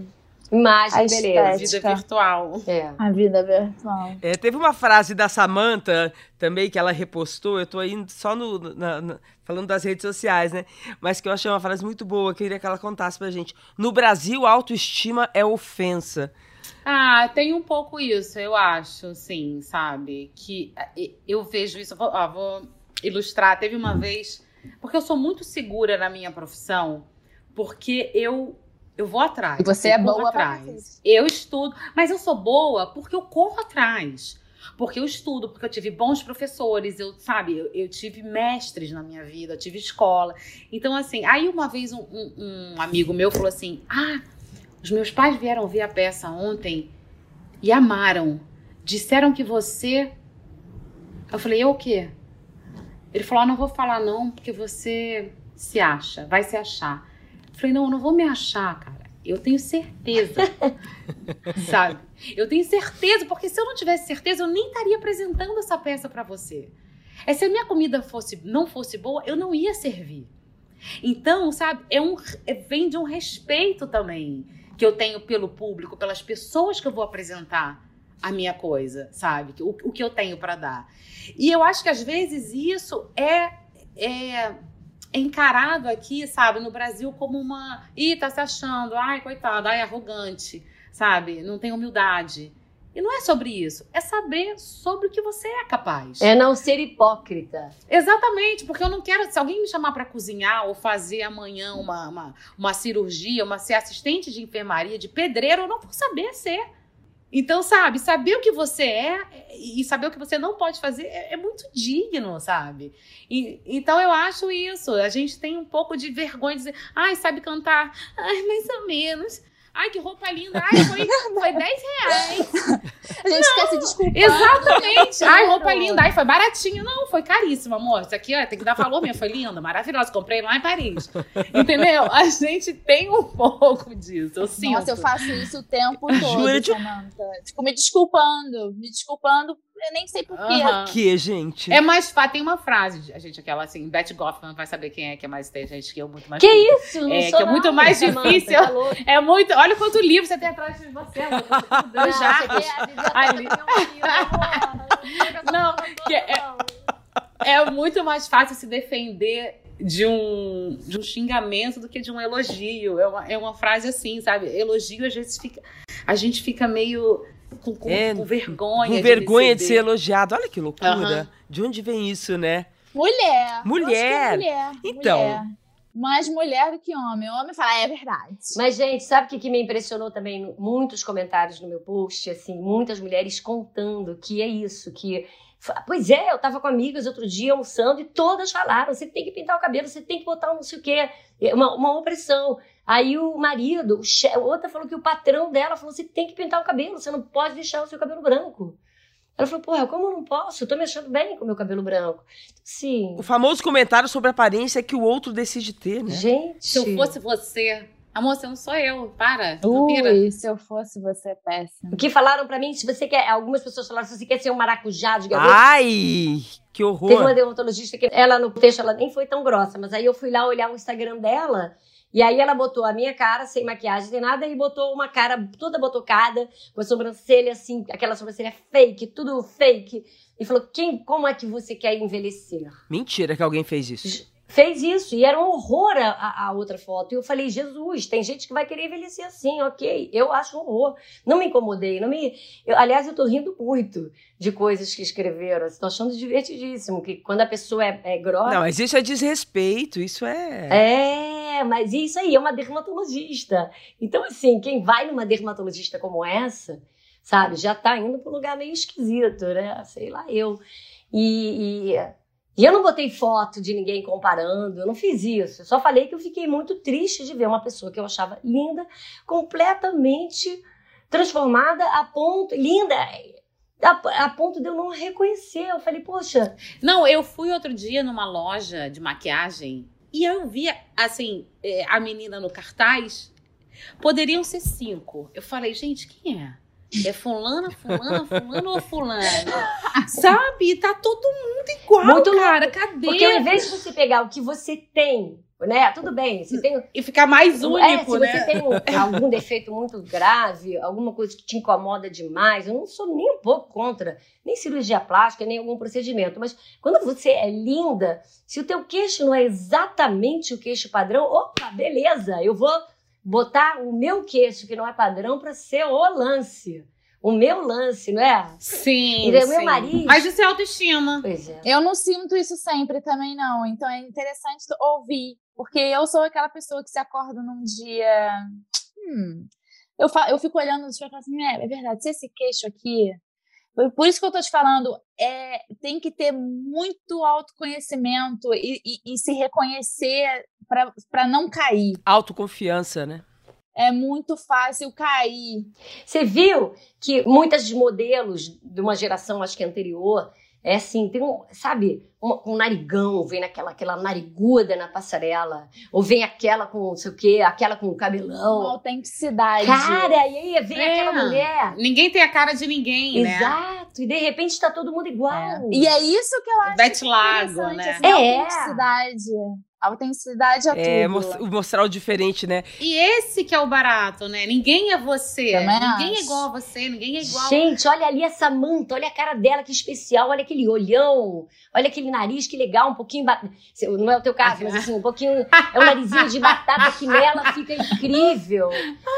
Imagem, a beleza. A vida virtual. É. A vida virtual. É, teve uma frase da Samantha também que ela repostou. Eu tô aí só no, na, na, falando das redes sociais, né? Mas que eu achei uma frase muito boa. Que eu queria que ela contasse pra gente. No Brasil, autoestima é ofensa. Ah, tem um pouco isso, eu acho, sim, sabe? Que eh, eu vejo isso. Vou, ó, vou ilustrar. Teve uma vez. Porque eu sou muito segura na minha profissão. Porque eu eu vou atrás. E você é boa atrás. Eu estudo, mas eu sou boa porque eu corro atrás. Porque eu estudo, porque eu tive bons professores, eu, sabe, eu, eu tive mestres na minha vida, eu tive escola. Então, assim, aí uma vez um, um, um amigo meu falou assim: Ah, os meus pais vieram ver a peça ontem e amaram. Disseram que você. Eu falei, eu o quê? Ele falou: ah, não vou falar não, porque você se acha, vai se achar. Falei, não, eu não vou me achar, cara. Eu tenho certeza. sabe? Eu tenho certeza, porque se eu não tivesse certeza, eu nem estaria apresentando essa peça para você. É se a minha comida fosse não fosse boa, eu não ia servir. Então, sabe, é um é, vem de um respeito também que eu tenho pelo público, pelas pessoas que eu vou apresentar a minha coisa, sabe? O, o que eu tenho para dar. E eu acho que às vezes isso é, é encarado aqui, sabe, no Brasil como uma. Ih, tá se achando, ai, coitado, ai, arrogante, sabe? Não tem humildade. E não é sobre isso, é saber sobre o que você é capaz. É não ser hipócrita. Exatamente, porque eu não quero. Se alguém me chamar para cozinhar ou fazer amanhã uma, uma, uma cirurgia, uma ser assistente de enfermaria, de pedreiro, eu não vou saber ser. Então, sabe, saber o que você é e saber o que você não pode fazer é, é muito digno, sabe? E, então eu acho isso. A gente tem um pouco de vergonha de dizer, ai, sabe cantar? Ai, mais ou menos. Ai, que roupa linda. Ai, foi, foi 10 reais. A gente não, quer se desculpar. Exatamente. Ai, roupa linda. Ai, foi baratinho. Não, foi caríssimo, amor. Isso aqui, ó, tem que dar valor mesmo. Foi linda, maravilhosa. Comprei lá em Paris. Entendeu? A gente tem um pouco disso. Eu sinto. Nossa, eu faço isso o tempo todo, Samantha. Fico me desculpando. Me desculpando eu nem sei porquê. Uhum. que, gente? É mais fácil. Tem uma frase, a gente, aquela assim, Beth Goffman vai saber quem é que é mais inteligente que eu, muito mais. Que isso? Não é, que é muito mais difícil. Tá é muito. Olha quanto livro você tem atrás de você, amor. Não, já. Ali. Não, que é, é muito mais fácil se defender de um, de um xingamento do que de um elogio. É uma, é uma frase assim, sabe? Elogio, às vezes fica. A gente fica meio com, com, é, com vergonha. Com vergonha de, de, ser elogiado. Olha que loucura. Uhum. De onde vem isso, né? Mulher. Mulher. É mulher. Então. Mulher. Mais mulher do que homem. O homem fala, é verdade. Mas, gente, sabe o que, que me impressionou também? Muitos comentários no meu post, assim, muitas mulheres contando que é isso, que Pois é, eu tava com amigas outro dia almoçando e todas falaram: você tem que pintar o cabelo, você tem que botar um não sei o quê, é uma, uma opressão. Aí o marido, o che... outra falou que o patrão dela falou: você tem que pintar o cabelo, você não pode deixar o seu cabelo branco. Ela falou, porra, como eu não posso? Eu tô me achando bem com o meu cabelo branco. Sim. O famoso comentário sobre a aparência é que o outro decide ter, né? Gente. Se eu fosse você, Amor, você não sou eu, para. Ui, se eu fosse você, péssimo. O que falaram pra mim, se você quer. Algumas pessoas falaram, se você quer ser um maracujá de gaveta. Ai, que horror. Teve uma dermatologista que ela no texto, ela nem foi tão grossa, mas aí eu fui lá olhar o Instagram dela. E aí ela botou a minha cara, sem maquiagem, sem nada, e botou uma cara toda botocada, com a sobrancelha assim, aquela sobrancelha fake, tudo fake. E falou: Quem, como é que você quer envelhecer? Mentira que alguém fez isso. fez isso. E era um horror a, a, outra foto. E eu falei, Jesus, tem gente que vai querer envelhecer assim, ok. Eu acho um horror. Não me incomodei. Não me... Eu, aliás, eu tô rindo muito de coisas que escreveram. Estou achando divertidíssimo. Que quando a pessoa é, é grossa. Não, mas isso é desrespeito, isso é. É, mas isso aí é uma dermatologista. Então, assim, quem vai numa dermatologista como essa, sabe, já tá indo para um lugar meio esquisito, né? Sei lá, eu. E, e e eu não botei foto de ninguém comparando, eu não fiz isso. Eu só falei que eu fiquei muito triste de ver uma pessoa que eu achava linda, completamente transformada a ponto. linda! A, a, ponto de eu não reconhecer. Eu falei, poxa. Não, eu fui outro dia numa loja de maquiagem e eu vi, assim, é, a menina no cartaz. Poderiam ser cinco. Eu falei, gente, quem é? É fulana, fulana, fulano ou fulano? Sabe? Tá todo mundo igual, Muito cara. Louco. Cadê? Porque ao invés de você pegar o que você tem, né? Tudo bem, você tem... E ficar mais único, é, se né? você tem um, algum defeito muito grave, alguma coisa que te incomoda demais, eu não sou nem um pouco contra, nem cirurgia plástica, nem algum procedimento, mas quando você é linda, se o teu queixo não é exatamente o queixo padrão, opa, beleza, eu vou botar o meu queixo, que não é padrão, para ser o lance. O meu lance, não é? Sim. E o meu marido. Mas isso é autoestima. Pois é. Eu não sinto isso sempre também, não. Então é interessante ouvir. Porque eu sou aquela pessoa que se acorda num dia. Hum, eu, eu fico olhando no espelho e falo assim: é, é verdade, se esse queixo aqui por isso que eu estou te falando, é, tem que ter muito autoconhecimento e, e, e se reconhecer para não cair. Autoconfiança, né? É muito fácil cair. Você viu que muitas modelos de uma geração, acho que anterior, é assim, tem um, sabe, um, um, narigão, vem naquela aquela nariguda na passarela, ou vem aquela com não sei o quê, aquela com cabelão. Uma autenticidade. Cara, e aí vem é. aquela mulher. Ninguém tem a cara de ninguém, Exato. né? Exato, e de repente tá todo mundo igual. É. E é isso que eu acho Bete Lago, né? Assim, é. autenticidade. A autenticidade é, é tudo. mostrar o diferente, né? E esse que é o barato, né? Ninguém é você. Também ninguém acho. é igual a você, ninguém é igual. Gente, olha ali a Samanta, olha a cara dela, que especial, olha aquele olhão, olha aquele nariz, que legal, um pouquinho. Não é o teu caso, mas assim, um pouquinho. É um narizinho de batata que nela fica incrível,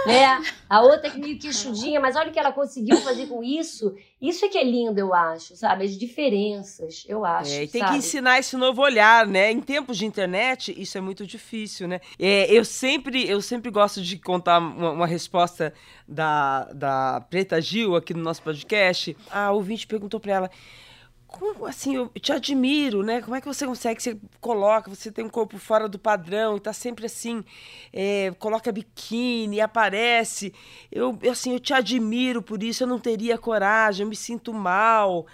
né? A outra que meio queixudinha, mas olha o que ela conseguiu fazer com isso. Isso é que é lindo, eu acho, sabe? As diferenças, eu acho. É, e tem sabe? que ensinar esse novo olhar, né? Em tempos de internet, isso é muito difícil, né? É, eu, sempre, eu sempre gosto de contar uma, uma, resposta da, da Preta Gil aqui no nosso podcast. A ouvinte perguntou para ela como assim, eu te admiro, né? Como é que você consegue, você coloca, você tem um corpo fora do padrão tá sempre assim, é, coloca biquíni, aparece. Eu, assim, eu te admiro por isso, eu não teria coragem, eu me sinto mal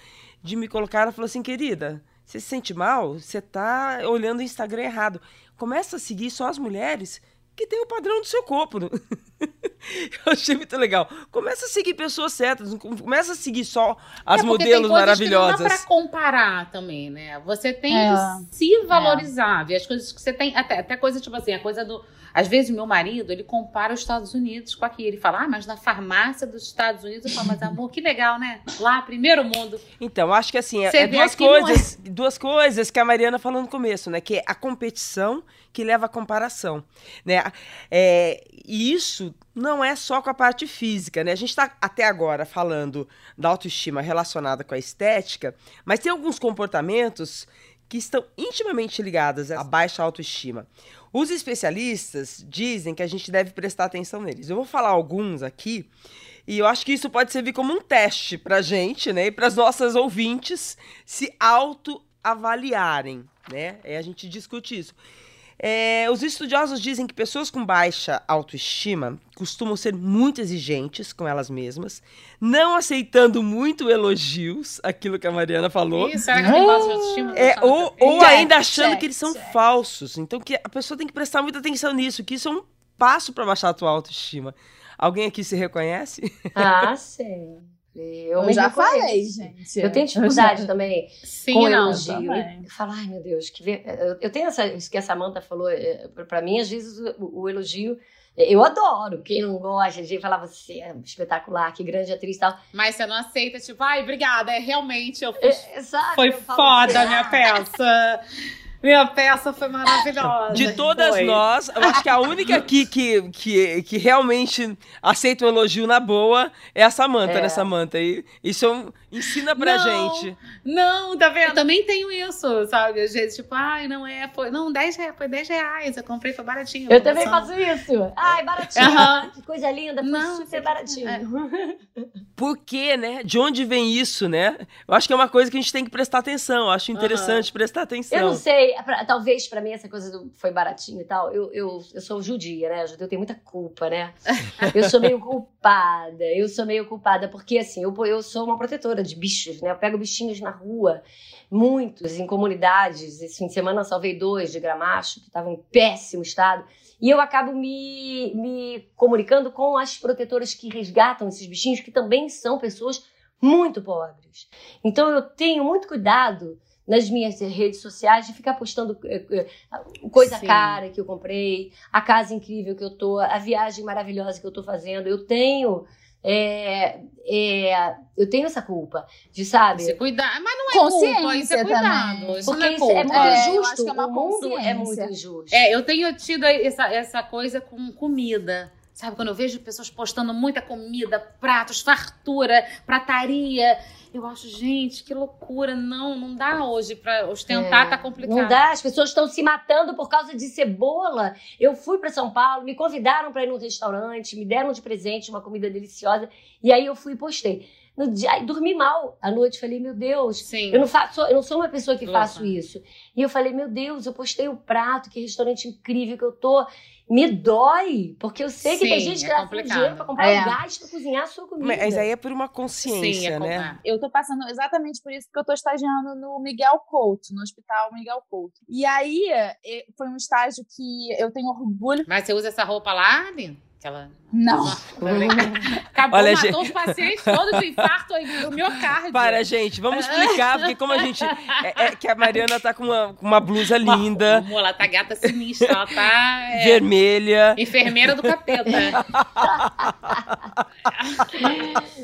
de me colocar. Ela falou assim, querida, você se sente mal? Você tá olhando o Instagram errado. Começa a seguir só as mulheres que tem o padrão do seu corpo. Eu achei muito legal. Começa a seguir pessoas certas, começa a seguir só as é modelos maravilhosas. Que não dá pra comparar também, né? Você tem é. que se valorizar, é. ver as coisas que você tem, até, até coisa tipo assim, a coisa do às vezes, o meu marido, ele compara os Estados Unidos com aqui. Ele fala, ah, mas na farmácia dos Estados Unidos. Eu falo, mas amor, que legal, né? Lá, primeiro mundo. Então, acho que assim, é, é duas coisas, é... duas coisas que a Mariana falou no começo, né? Que é a competição que leva à comparação, né? É, e isso não é só com a parte física, né? A gente está até agora falando da autoestima relacionada com a estética, mas tem alguns comportamentos que estão intimamente ligadas à baixa autoestima. Os especialistas dizem que a gente deve prestar atenção neles. Eu vou falar alguns aqui e eu acho que isso pode servir como um teste para a gente, né, e para as nossas ouvintes se autoavaliarem, né? É a gente discute isso. É, os estudiosos dizem que pessoas com baixa autoestima costumam ser muito exigentes com elas mesmas, não aceitando muito elogios, aquilo que a Mariana falou. Isso, será que tem baixa autoestima? É, ou, ou ainda achando que eles são falsos. Então que a pessoa tem que prestar muita atenção nisso, que isso é um passo para baixar a tua autoestima. Alguém aqui se reconhece? Ah, sim. Eu, eu já falei, gente. Eu tenho dificuldade eu também Sim, com não, elogio. Eu falo, ai meu Deus, que ver... eu tenho essa, isso que a Samanta falou, é, para mim, às vezes o, o, elogio. Eu adoro. Quem não gosta de falar, você é espetacular, que grande atriz e tal. Mas você não aceita, tipo, ai, obrigada, é realmente, eu fiz. É, exato, Foi eu foda a minha peça. Minha peça foi maravilhosa. De todas foi. nós, eu acho que a única aqui que, que, que realmente aceita um elogio na boa é a Samanta, É. né, Samanta? E isso é um- ensina pra Não, gente. Não, tá vendo? Eu também tenho isso, sabe? Às vezes, tipo, ai, não é, foi. Não, 10 reais, foi 10 reais. Eu comprei, foi baratinho. Eu também faço isso. Ai, baratinho. Aham. Que coisa linda. Foi Não, super baratinho. Por quê, né? De onde vem isso, né? Eu acho que é uma coisa que a gente tem que prestar atenção. Eu acho interessante prestar atenção. Eu não sei, pra- talvez pra mim essa coisa do foi baratinho e tal. Eu, eu, eu sou judia, né? Judeu tem muita culpa, né? Eu sou meio culpada. Eu sou meio culpada porque assim, eu, eu sou uma protetora de bichos, né? Eu pego bichinhos na rua, muitos em comunidades. Esse fim de semana eu salvei dois de gramacho que estavam em péssimo estado. E eu acabo me, me comunicando com as protetoras que resgatam esses bichinhos, que também são pessoas muito pobres. Então eu tenho muito cuidado nas minhas redes sociais de ficar postando eh, eh, coisa Sim. cara que eu comprei, a casa incrível que eu tô, a viagem maravilhosa que eu tô fazendo. Eu tenho é, é, eu tenho essa culpa de sabe Se cuidar. Mas não é culpa, isso é Consciência cuidado. também. Isso porque não é culpa. é muito É, injusto. é o mundo é consciência. muito injusto. É, eu tenho tido essa, essa coisa com comida. Sabe, quando eu vejo pessoas postando muita comida, pratos, fartura, prataria, eu acho, gente, que loucura. Não, não dá hoje pra ostentar, É, tá complicado. Não dá, as pessoas estão se matando por causa de cebola. Eu fui para São Paulo, me convidaram para ir num restaurante, me deram de presente uma comida deliciosa, e aí eu fui e postei. No dia, aí dormi mal à noite, falei, meu Deus, Sim. eu não faço, eu não sou uma pessoa que Louca. faço isso. E eu falei, meu Deus, eu postei o prato, que restaurante incrível que eu tô. Me dói, porque eu sei que tem Sim, gente que é gasta dinheiro pra comprar É. um gás pra cozinhar a sua comida. Mas aí é por uma Sim, consciência, é né? Eu tô passando exatamente por isso que eu tô estagiando no Miguel Couto, no Hospital Miguel Couto. E aí, eh, foi um estágio que eu tenho orgulho. Mas você usa essa roupa lá, Aline? Aquela... Não. Acabou, Olha, matou gente- os pacientes todos de infarto aí do miocárdio. Para, gente, vamos explicar, porque como a gente. É, é que a Mariana tá com uma, com uma blusa linda, Amor, ela tá gata sinistra, ela tá é, vermelha. enfermeira do capeta.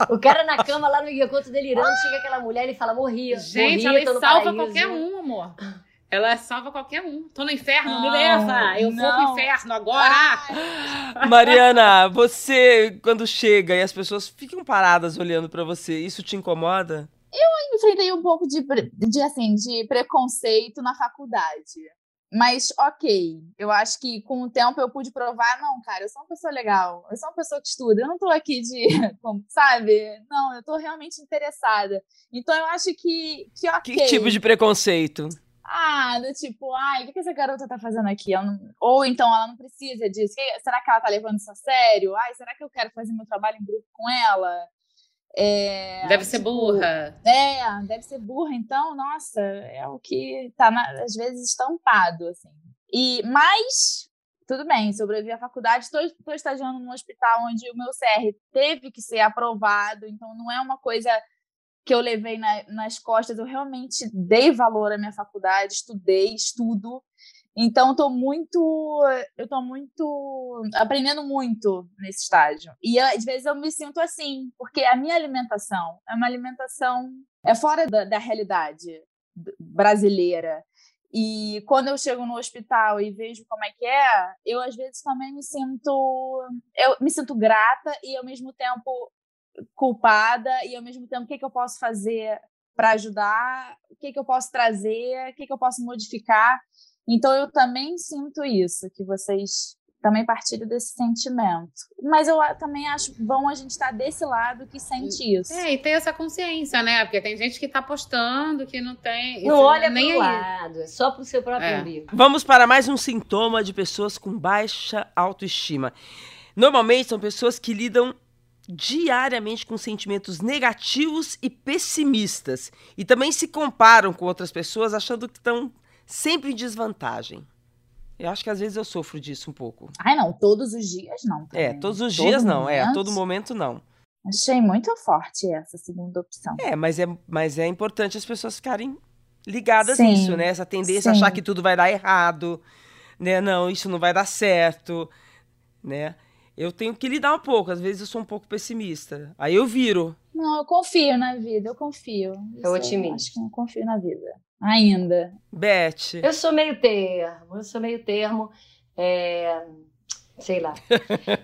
O cara na cama lá no Guiocoto delirando, chega aquela mulher e fala, morri. Gente, morri, ela salva paraíso. qualquer um, amor. Ela salva qualquer um. Tô no inferno, me Não, leva. Eu vou pro não. inferno agora. Mariana, você, quando chega e as pessoas ficam paradas olhando pra você, isso te incomoda? enfrentei um pouco de, de, assim, de preconceito na faculdade. Mas, ok, eu acho que com o tempo eu pude provar, não, cara, eu sou uma pessoa legal, eu sou uma pessoa que estuda, eu não tô aqui de, como- sabe? Não, eu tô realmente interessada. Então eu acho que, que ok. Que tipo de preconceito? Ah, do tipo, ai, o que que essa garota tá fazendo aqui? Não- Ou então ela não precisa disso. Que- Será que ela tá levando isso a sério? Ai, será que eu quero fazer meu trabalho em grupo com ela? É, Deve ser tipo, burra. É, deve ser burra, então, nossa, é o que tá, na- às vezes, estampado, assim. E, mas, tudo bem, sobrevivi à faculdade, estou estagiando num hospital onde o meu CR teve que ser aprovado, então não é uma coisa que eu levei na- nas costas, eu realmente dei valor à minha faculdade, estudei, estudo, então estou muito, eu tô muito, aprendendo muito nesse estágio. E eu, às vezes eu me sinto assim, porque a minha alimentação é uma alimentação, é fora da, da realidade brasileira. E quando eu chego no hospital e vejo como é que é, eu às vezes também me sinto, eu me sinto grata e ao mesmo tempo culpada e ao mesmo tempo o que, que eu posso fazer para ajudar, o que, que eu posso trazer, o que, que eu posso modificar. Então eu também sinto isso, que vocês também partilham desse sentimento. Mas eu também acho bom a gente estar desse lado que sente isso. É, e ter essa consciência, né? Porque tem gente que tá postando que não tem. Não olha nem pro aí. lado, é só pro seu próprio É. umbigo. Vamos para mais um sintoma de pessoas com baixa autoestima. Normalmente são pessoas que lidam diariamente com sentimentos negativos e pessimistas e também se comparam com outras pessoas achando que estão sempre em desvantagem. Eu acho que às vezes eu sofro disso um pouco. Ai, não, todos os dias não. É, também. todos os Todo dias não, é, a momento. todo momento não. Achei muito forte essa segunda opção. É, mas é, mas é importante as pessoas ficarem ligadas Sim, nisso, né? Essa tendência a sim. achar que tudo vai dar errado, né? Não, isso não vai dar certo, né? Eu tenho que lidar um pouco. Às vezes eu sou um pouco pessimista. Aí eu viro. Não, eu confio na vida, eu confio. É otimista. Acho que eu confio na vida. Ainda. Beth. Eu sou meio termo, eu sou meio termo. É... Sei lá.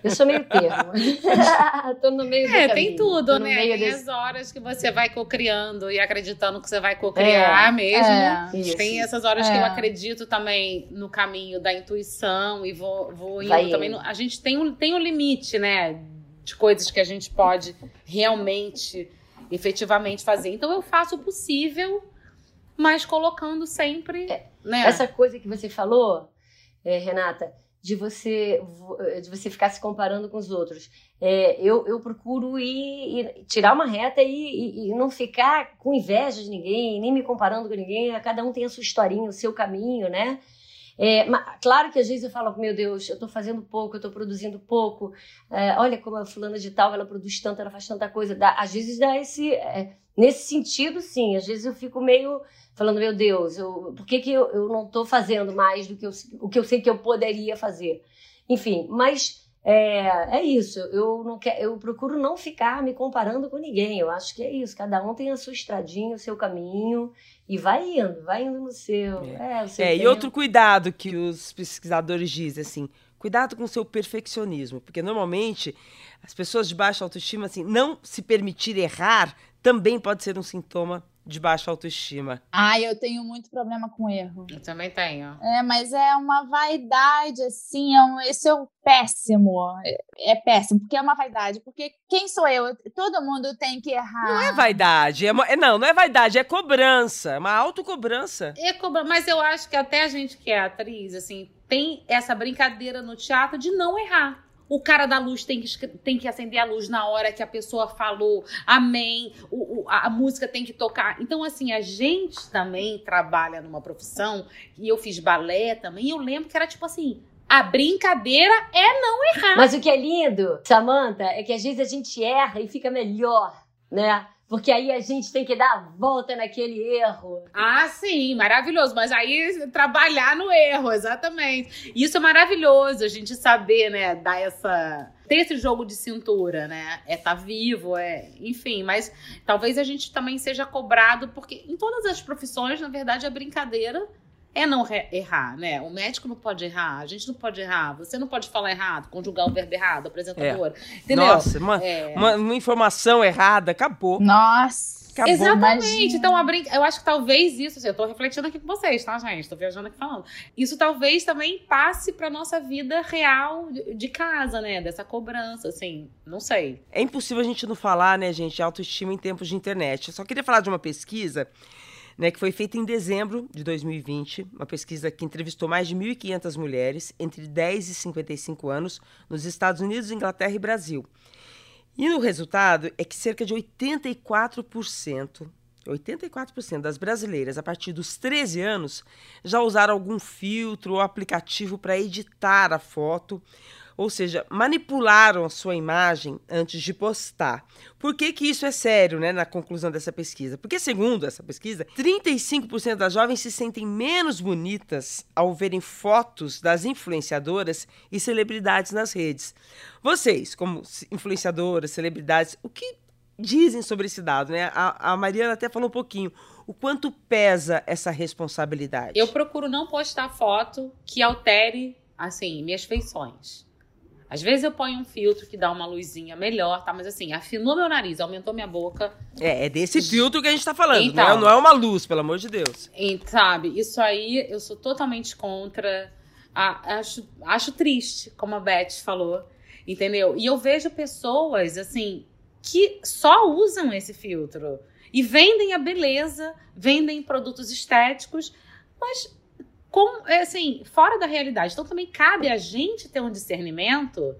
Eu sou meio termo. Tô no meio É, tem tudo, né? Tem desse- as horas que você vai co-criando e acreditando que você vai co-criar mesmo. É, Isso. Tem essas horas que É. eu acredito também no caminho da intuição e vou, vou indo Vai também. indo. a gente tem um, tem um limite, né? De coisas que a gente pode realmente, efetivamente fazer. Então eu faço o possível, mas colocando sempre. né? Essa coisa que você falou, é, Renata, de você, de você ficar se comparando com os outros. É, eu, eu procuro ir, ir- tirar uma reta e, e- e não ficar com inveja de ninguém, nem me comparando com ninguém. Cada um tem a sua historinha, o seu caminho, né? É, ma- claro que às vezes eu falo, meu Deus, eu tô fazendo pouco, eu tô produzindo pouco. É, olha como a fulana de tal, ela produz tanto, ela faz tanta coisa. Dá- às vezes dá esse... é, nesse sentido, sim. Às vezes eu fico meio falando, meu Deus, eu, por que, que eu, eu não estou fazendo mais do que eu, o que eu sei que eu poderia fazer? Enfim, mas é, é isso. Eu, não quero, eu procuro não ficar me comparando com ninguém. Eu acho que é isso. Cada um tem a sua estradinha, o seu caminho e vai indo, vai indo no seu. É, o seu É, e outro cuidado que os pesquisadores dizem, assim, cuidado com o seu perfeccionismo, porque normalmente as pessoas de baixa autoestima, assim, não se permitir errar também pode ser um sintoma de baixa autoestima. Ai, eu tenho muito problema com erro. Eu também tenho. É, mas é uma vaidade, assim, é um, esse é o péssimo. É, é péssimo, porque é uma vaidade. Porque quem sou eu? Todo mundo tem que errar. Não é vaidade, é, é- não, não é vaidade, é cobrança, é uma autocobrança. É cobra- Mas eu acho que até a gente que é atriz, assim, tem essa brincadeira no teatro de não errar. O cara da luz tem que, tem que acender a luz na hora que a pessoa falou amém, o- o- a, música tem que tocar. Então, assim, a gente também trabalha numa profissão, e eu fiz balé também, e eu lembro que era tipo assim: a brincadeira é não errar. Mas o que é lindo, Samantha, é que às vezes a gente erra e fica melhor, né? Porque aí a gente tem que dar a volta naquele erro. Ah, sim, maravilhoso. Mas aí trabalhar no erro, exatamente. Isso é maravilhoso, a gente saber, né, dar essa. ter esse jogo de cintura, né? É estar vivo, é. Enfim, mas talvez a gente também seja cobrado, porque em todas as profissões, na verdade, a brincadeira é não errar, né? O médico não pode errar, a gente não pode errar, você não pode falar errado, conjugar o verbo errado, apresentador. Entendeu? Nossa, uma, É. uma, uma informação errada, acabou. Nossa. Acabou. Exatamente. Imagina. Então, a brinca... eu acho que talvez isso, assim, eu tô refletindo aqui com vocês, tá, gente? Tô viajando aqui falando. Isso talvez também passe pra nossa vida real de casa, né? Dessa cobrança, assim. Não sei. É impossível a gente não falar, né, gente, de autoestima em tempos de internet. Eu só queria falar de uma pesquisa, né, que foi feita em dezembro de 2020, uma pesquisa que entrevistou mais de 1.500 mulheres entre 10 e 55 anos nos Estados Unidos, Inglaterra e Brasil. E no resultado é que cerca de 84%, 84% das brasileiras a partir dos 13 anos já usaram algum filtro ou aplicativo para editar a foto, ou seja, manipularam a sua imagem antes de postar. Por que, que isso é sério, né, na conclusão dessa pesquisa? Porque, segundo essa pesquisa, 35% das jovens se sentem menos bonitas ao verem fotos das influenciadoras e celebridades nas redes. Vocês, como influenciadoras, celebridades, o que dizem sobre esse dado, né? A, a Mariana até falou um pouquinho. O quanto pesa essa responsabilidade? Eu procuro não postar foto que altere, assim, minhas feições. Às vezes eu ponho um filtro que dá uma luzinha melhor, tá? Mas assim, afinou meu nariz, aumentou minha boca, É, é desse filtro que a gente tá falando. Então. não, é, não é uma luz, pelo amor de Deus. E, sabe, isso aí eu sou totalmente contra. A- acho, acho triste, como a Beth falou, entendeu? E eu vejo pessoas, assim, que só usam esse filtro e vendem a beleza, vendem produtos estéticos, mas com, é, assim, fora da realidade. Então também cabe a gente ter um discernimento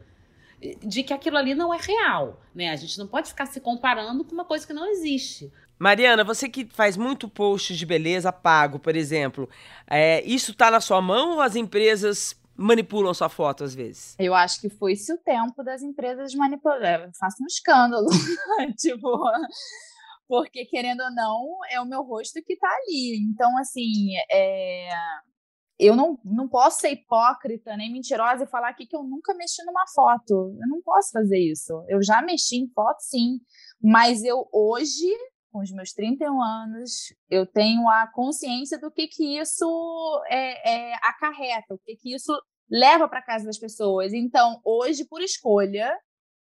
de que aquilo ali não é real, né? A gente não pode ficar se comparando com uma coisa que não existe. Mariana, você que faz muito post de beleza pago, por exemplo, é, isso tá na sua mão ou as empresas manipulam sua foto às vezes? Eu acho que foi-se o tempo das empresas manipular. Eu faço um escândalo. tipo, porque, querendo ou não, é o meu rosto que tá ali. Então, assim, é, eu não, não posso ser hipócrita nem mentirosa e falar aqui que eu nunca mexi numa foto. Eu não posso fazer isso. Eu já mexi em foto, sim. Mas eu hoje, com os meus 31 anos, eu tenho a consciência do que, que isso é, é acarreta, o que, que isso leva para casa das pessoas. Então, hoje, por escolha,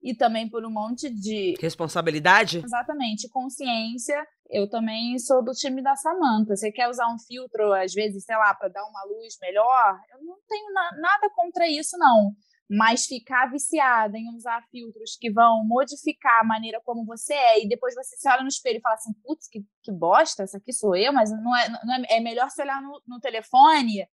e também por um monte de responsabilidade. Exatamente, consciência. Eu também sou do time da Samanta. Você quer usar um filtro às vezes, sei lá, para dar uma luz melhor? Eu não tenho na nada contra isso não. Mas ficar viciada em usar filtros que vão modificar a maneira como você é, e depois você se olha no espelho e fala assim: putz, que, que bosta, essa aqui sou eu, mas não é, não é, é melhor se olhar no, no telefone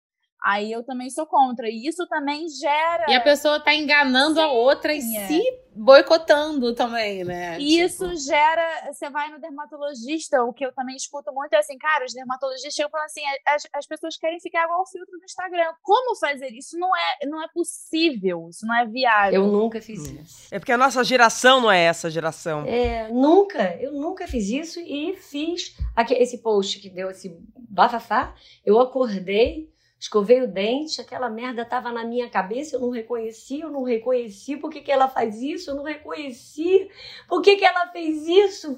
Aí eu também sou contra. E isso também gera. E a pessoa tá enganando Sim, a outra e é. se boicotando também, né? E tipo... isso gera. Você vai no dermatologista, o que eu também escuto muito é assim, cara, os dermatologistas chegam falando assim: as, as pessoas querem ficar igual o filtro do Instagram. Como fazer isso? Não é, não é possível, isso não é viável. Eu nunca fiz hum. isso. É porque a nossa geração não é essa geração. É, nunca, eu nunca fiz isso e fiz aqui, esse post que deu esse bafafá. Eu acordei escovei o dente, aquela merda tava na minha cabeça, eu não reconheci, eu não reconheci, por que, que ela faz isso? Eu não reconheci, por que, que ela fez isso?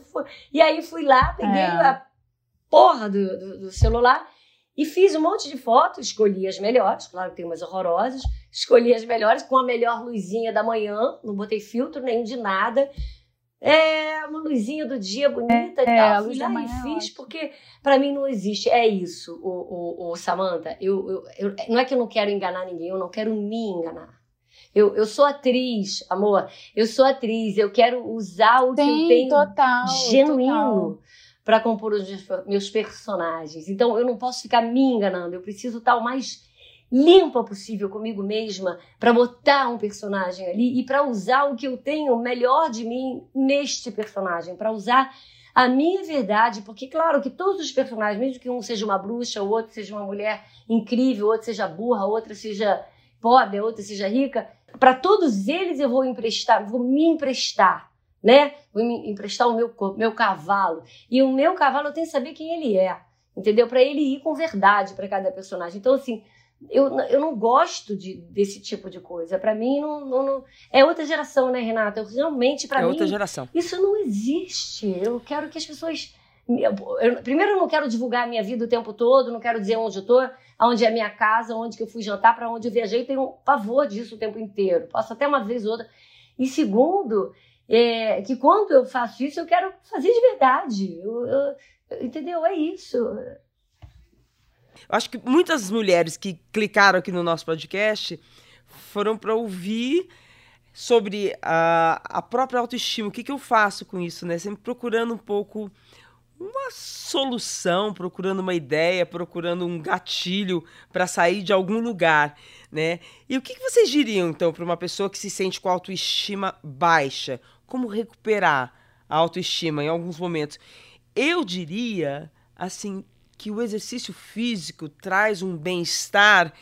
E aí fui lá, peguei é. a porra do, do, do, celular e fiz um monte de fotos, escolhi as melhores, claro que tem umas horrorosas, escolhi as melhores com a melhor luzinha da manhã, não botei filtro nenhum de nada, é uma luzinha do dia bonita é, e tal. É, Fui lá e fiz, porque para mim não existe. É isso, o, o, o Samantha. Eu, eu, eu, não é que eu não quero enganar ninguém, eu não quero me enganar. Eu, eu sou atriz, amor. Eu sou atriz. Eu quero usar o Tem, que eu tenho total, genuíno para compor os meus personagens. Então eu não posso ficar me enganando. Eu preciso estar o mais limpa possível comigo mesma para botar um personagem ali e para usar o que eu tenho melhor de mim neste personagem, para usar a minha verdade, porque claro que todos os personagens, mesmo que um seja uma bruxa, o outro seja uma mulher incrível, o outro seja burra, outra seja pobre, a outra seja rica, para todos eles eu vou emprestar, vou me emprestar, né? Vou me emprestar o meu meu cavalo. E o meu cavalo eu tenho que saber quem ele é, entendeu? Para ele ir com verdade para cada personagem. Então assim, eu, eu não gosto de, desse tipo de coisa. Para mim, não, não, não, é outra geração, né, Renata? Eu realmente, para é mim. outra geração. Isso não existe. Eu quero que as pessoas. Eu, primeiro, eu não quero divulgar a minha vida o tempo todo, não quero dizer onde eu tô, aonde é a minha casa, onde que eu fui jantar, para onde eu viajei. Eu tenho um pavor disso o tempo inteiro. Posso até uma vez ou outra. E segundo, é, que quando eu faço isso, eu quero fazer de verdade. Eu, eu, entendeu? É isso. Eu acho que muitas mulheres que clicaram aqui no nosso podcast foram para ouvir sobre a, a própria autoestima. O que, que eu faço com isso, né? Sempre procurando um pouco uma solução, procurando uma ideia, procurando um gatilho para sair de algum lugar, né? E o que, que vocês diriam, então, para uma pessoa que se sente com autoestima baixa? Como recuperar a autoestima em alguns momentos? Eu diria, assim, que o exercício físico traz um bem-estar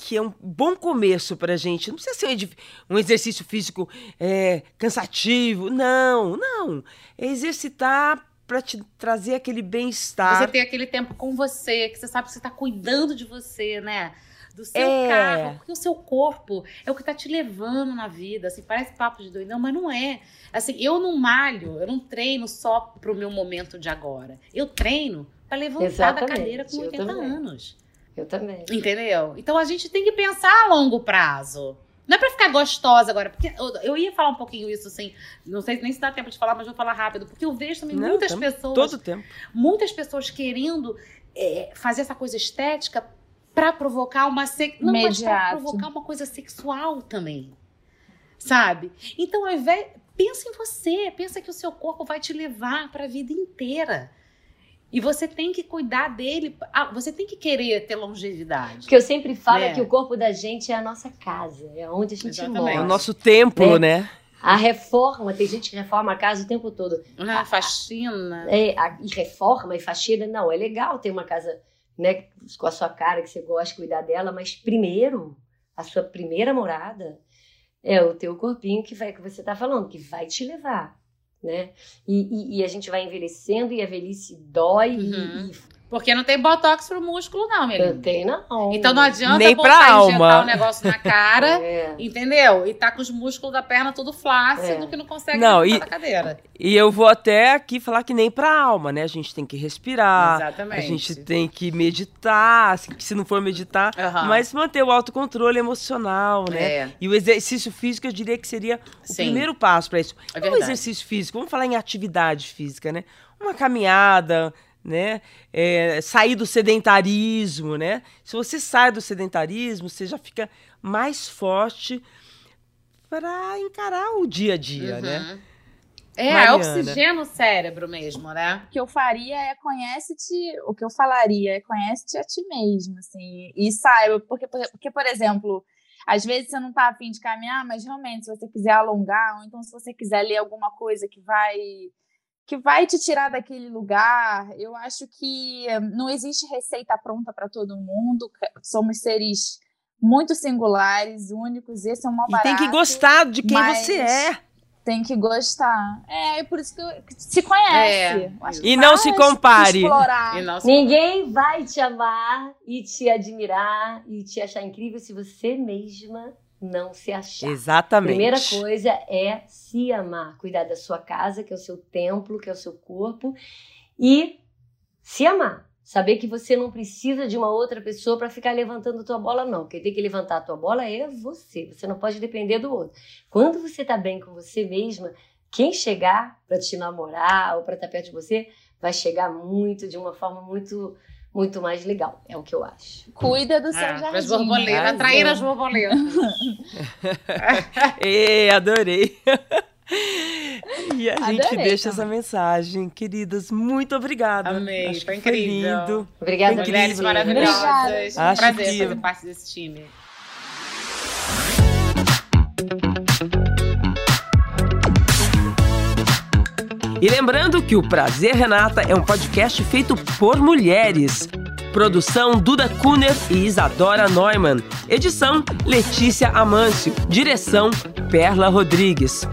que é um bom começo para a gente. Não precisa ser um exercício físico é, cansativo. Não, não. É exercitar para te trazer aquele bem-estar. Você ter aquele tempo com você, que você sabe que você está cuidando de você, né? Do seu é. carro, porque o seu corpo é o que está te levando na vida. Assim, parece papo de doidão, mas não é. Assim, eu não malho, eu não treino só pro meu momento de agora. Eu treino para levantar Exatamente. da cadeira com 80 eu anos. Eu também. Entendeu? Então a gente tem que pensar a longo prazo. Não é pra ficar gostosa agora, porque eu, eu, ia falar um pouquinho isso, assim, não sei nem se dá tempo de falar, mas vou falar rápido, porque eu vejo também não, muitas pessoas. Todo tempo. Muitas pessoas querendo é, fazer essa coisa estética para provocar uma. Se... Não, mas pra provocar uma coisa sexual também. Sabe? Então, ao invés. Pensa em você, pensa que o seu corpo vai te levar para a vida inteira. E você tem que cuidar dele, ah, você tem que querer ter longevidade. O que eu sempre falo é. é que o corpo da gente é a nossa casa, é onde a gente Exatamente. mora. É o nosso templo, né? né? A reforma, tem gente que reforma a casa o tempo todo. Ah, faxina. É, a, e reforma e faxina, não, é legal ter uma casa né, com a sua cara, que você gosta de cuidar dela, mas primeiro, a sua primeira morada é o teu corpinho que vai que você está falando, que vai te levar né? E, e, e, a gente vai envelhecendo e a velhice dói. Uhum. E, Porque não tem botox pro músculo, não, Não menino. tem, não. Então não adianta Nem botar pra alma. o negócio na cara, É. entendeu? E tá com os músculos da perna tudo flácido É. que não consegue Não, e- da cadeira. E eu vou até aqui falar que nem pra alma, né? A gente tem que respirar. Exatamente. A gente tem que meditar, se, se não for meditar, Aham. mas manter o autocontrole emocional, né? É. E o exercício físico, eu diria que seria o Sim. primeiro passo para isso. É um verdade. exercício físico, vamos falar em atividade física, né? Uma caminhada, né? É, sair do sedentarismo, né? Se você sai do sedentarismo, você já fica mais forte para encarar o dia a dia, né? Uhum. É, Mariana. oxigena o cérebro mesmo, né? O que eu faria é conhece-te, o que eu falaria é conhece-te a ti mesmo, assim, e saiba, porque, porque, por exemplo, às vezes você não tá afim de caminhar, mas realmente, se você quiser alongar, ou então se você quiser ler alguma coisa que vai que vai te tirar daquele lugar, eu acho que eh, não existe receita pronta para todo mundo, somos seres muito singulares, únicos, esse é um mal E tem que barato gostar de quem você é. tem que gostar. É, é por isso que, se conhece. É. E não se compare. E não se- Ninguém vai te amar e te admirar e te achar incrível se você mesma não se achar. Exatamente. Primeira coisa é se amar, cuidar da sua casa, que é o seu templo, que é o seu corpo, e se amar. Saber que você não precisa de uma outra pessoa para ficar levantando tua bola, não. Quem tem que levantar a tua bola é você. Você não pode depender do outro. Quando você tá bem com você mesma, quem chegar para te namorar ou para estar perto de você, vai chegar muito, de uma forma muito, muito mais legal. É o que eu acho. Cuida do seu Ah, jardim. as borboletas, atrair as borboletas. Ê, adorei. E a gente Adorei deixa também. essa mensagem. Queridas, muito obrigada. Amei, Acho foi que foi incrível. lindo. Obrigada, Foi Mulheres incrível. maravilhosas. Obrigada. Um Acho prazer que- fazer parte desse time. E lembrando que o Prazer Renata é um podcast feito por mulheres. Produção Duda Kuner e Isadora Neumann. Edição Letícia Amâncio. Direção Perla Rodrigues.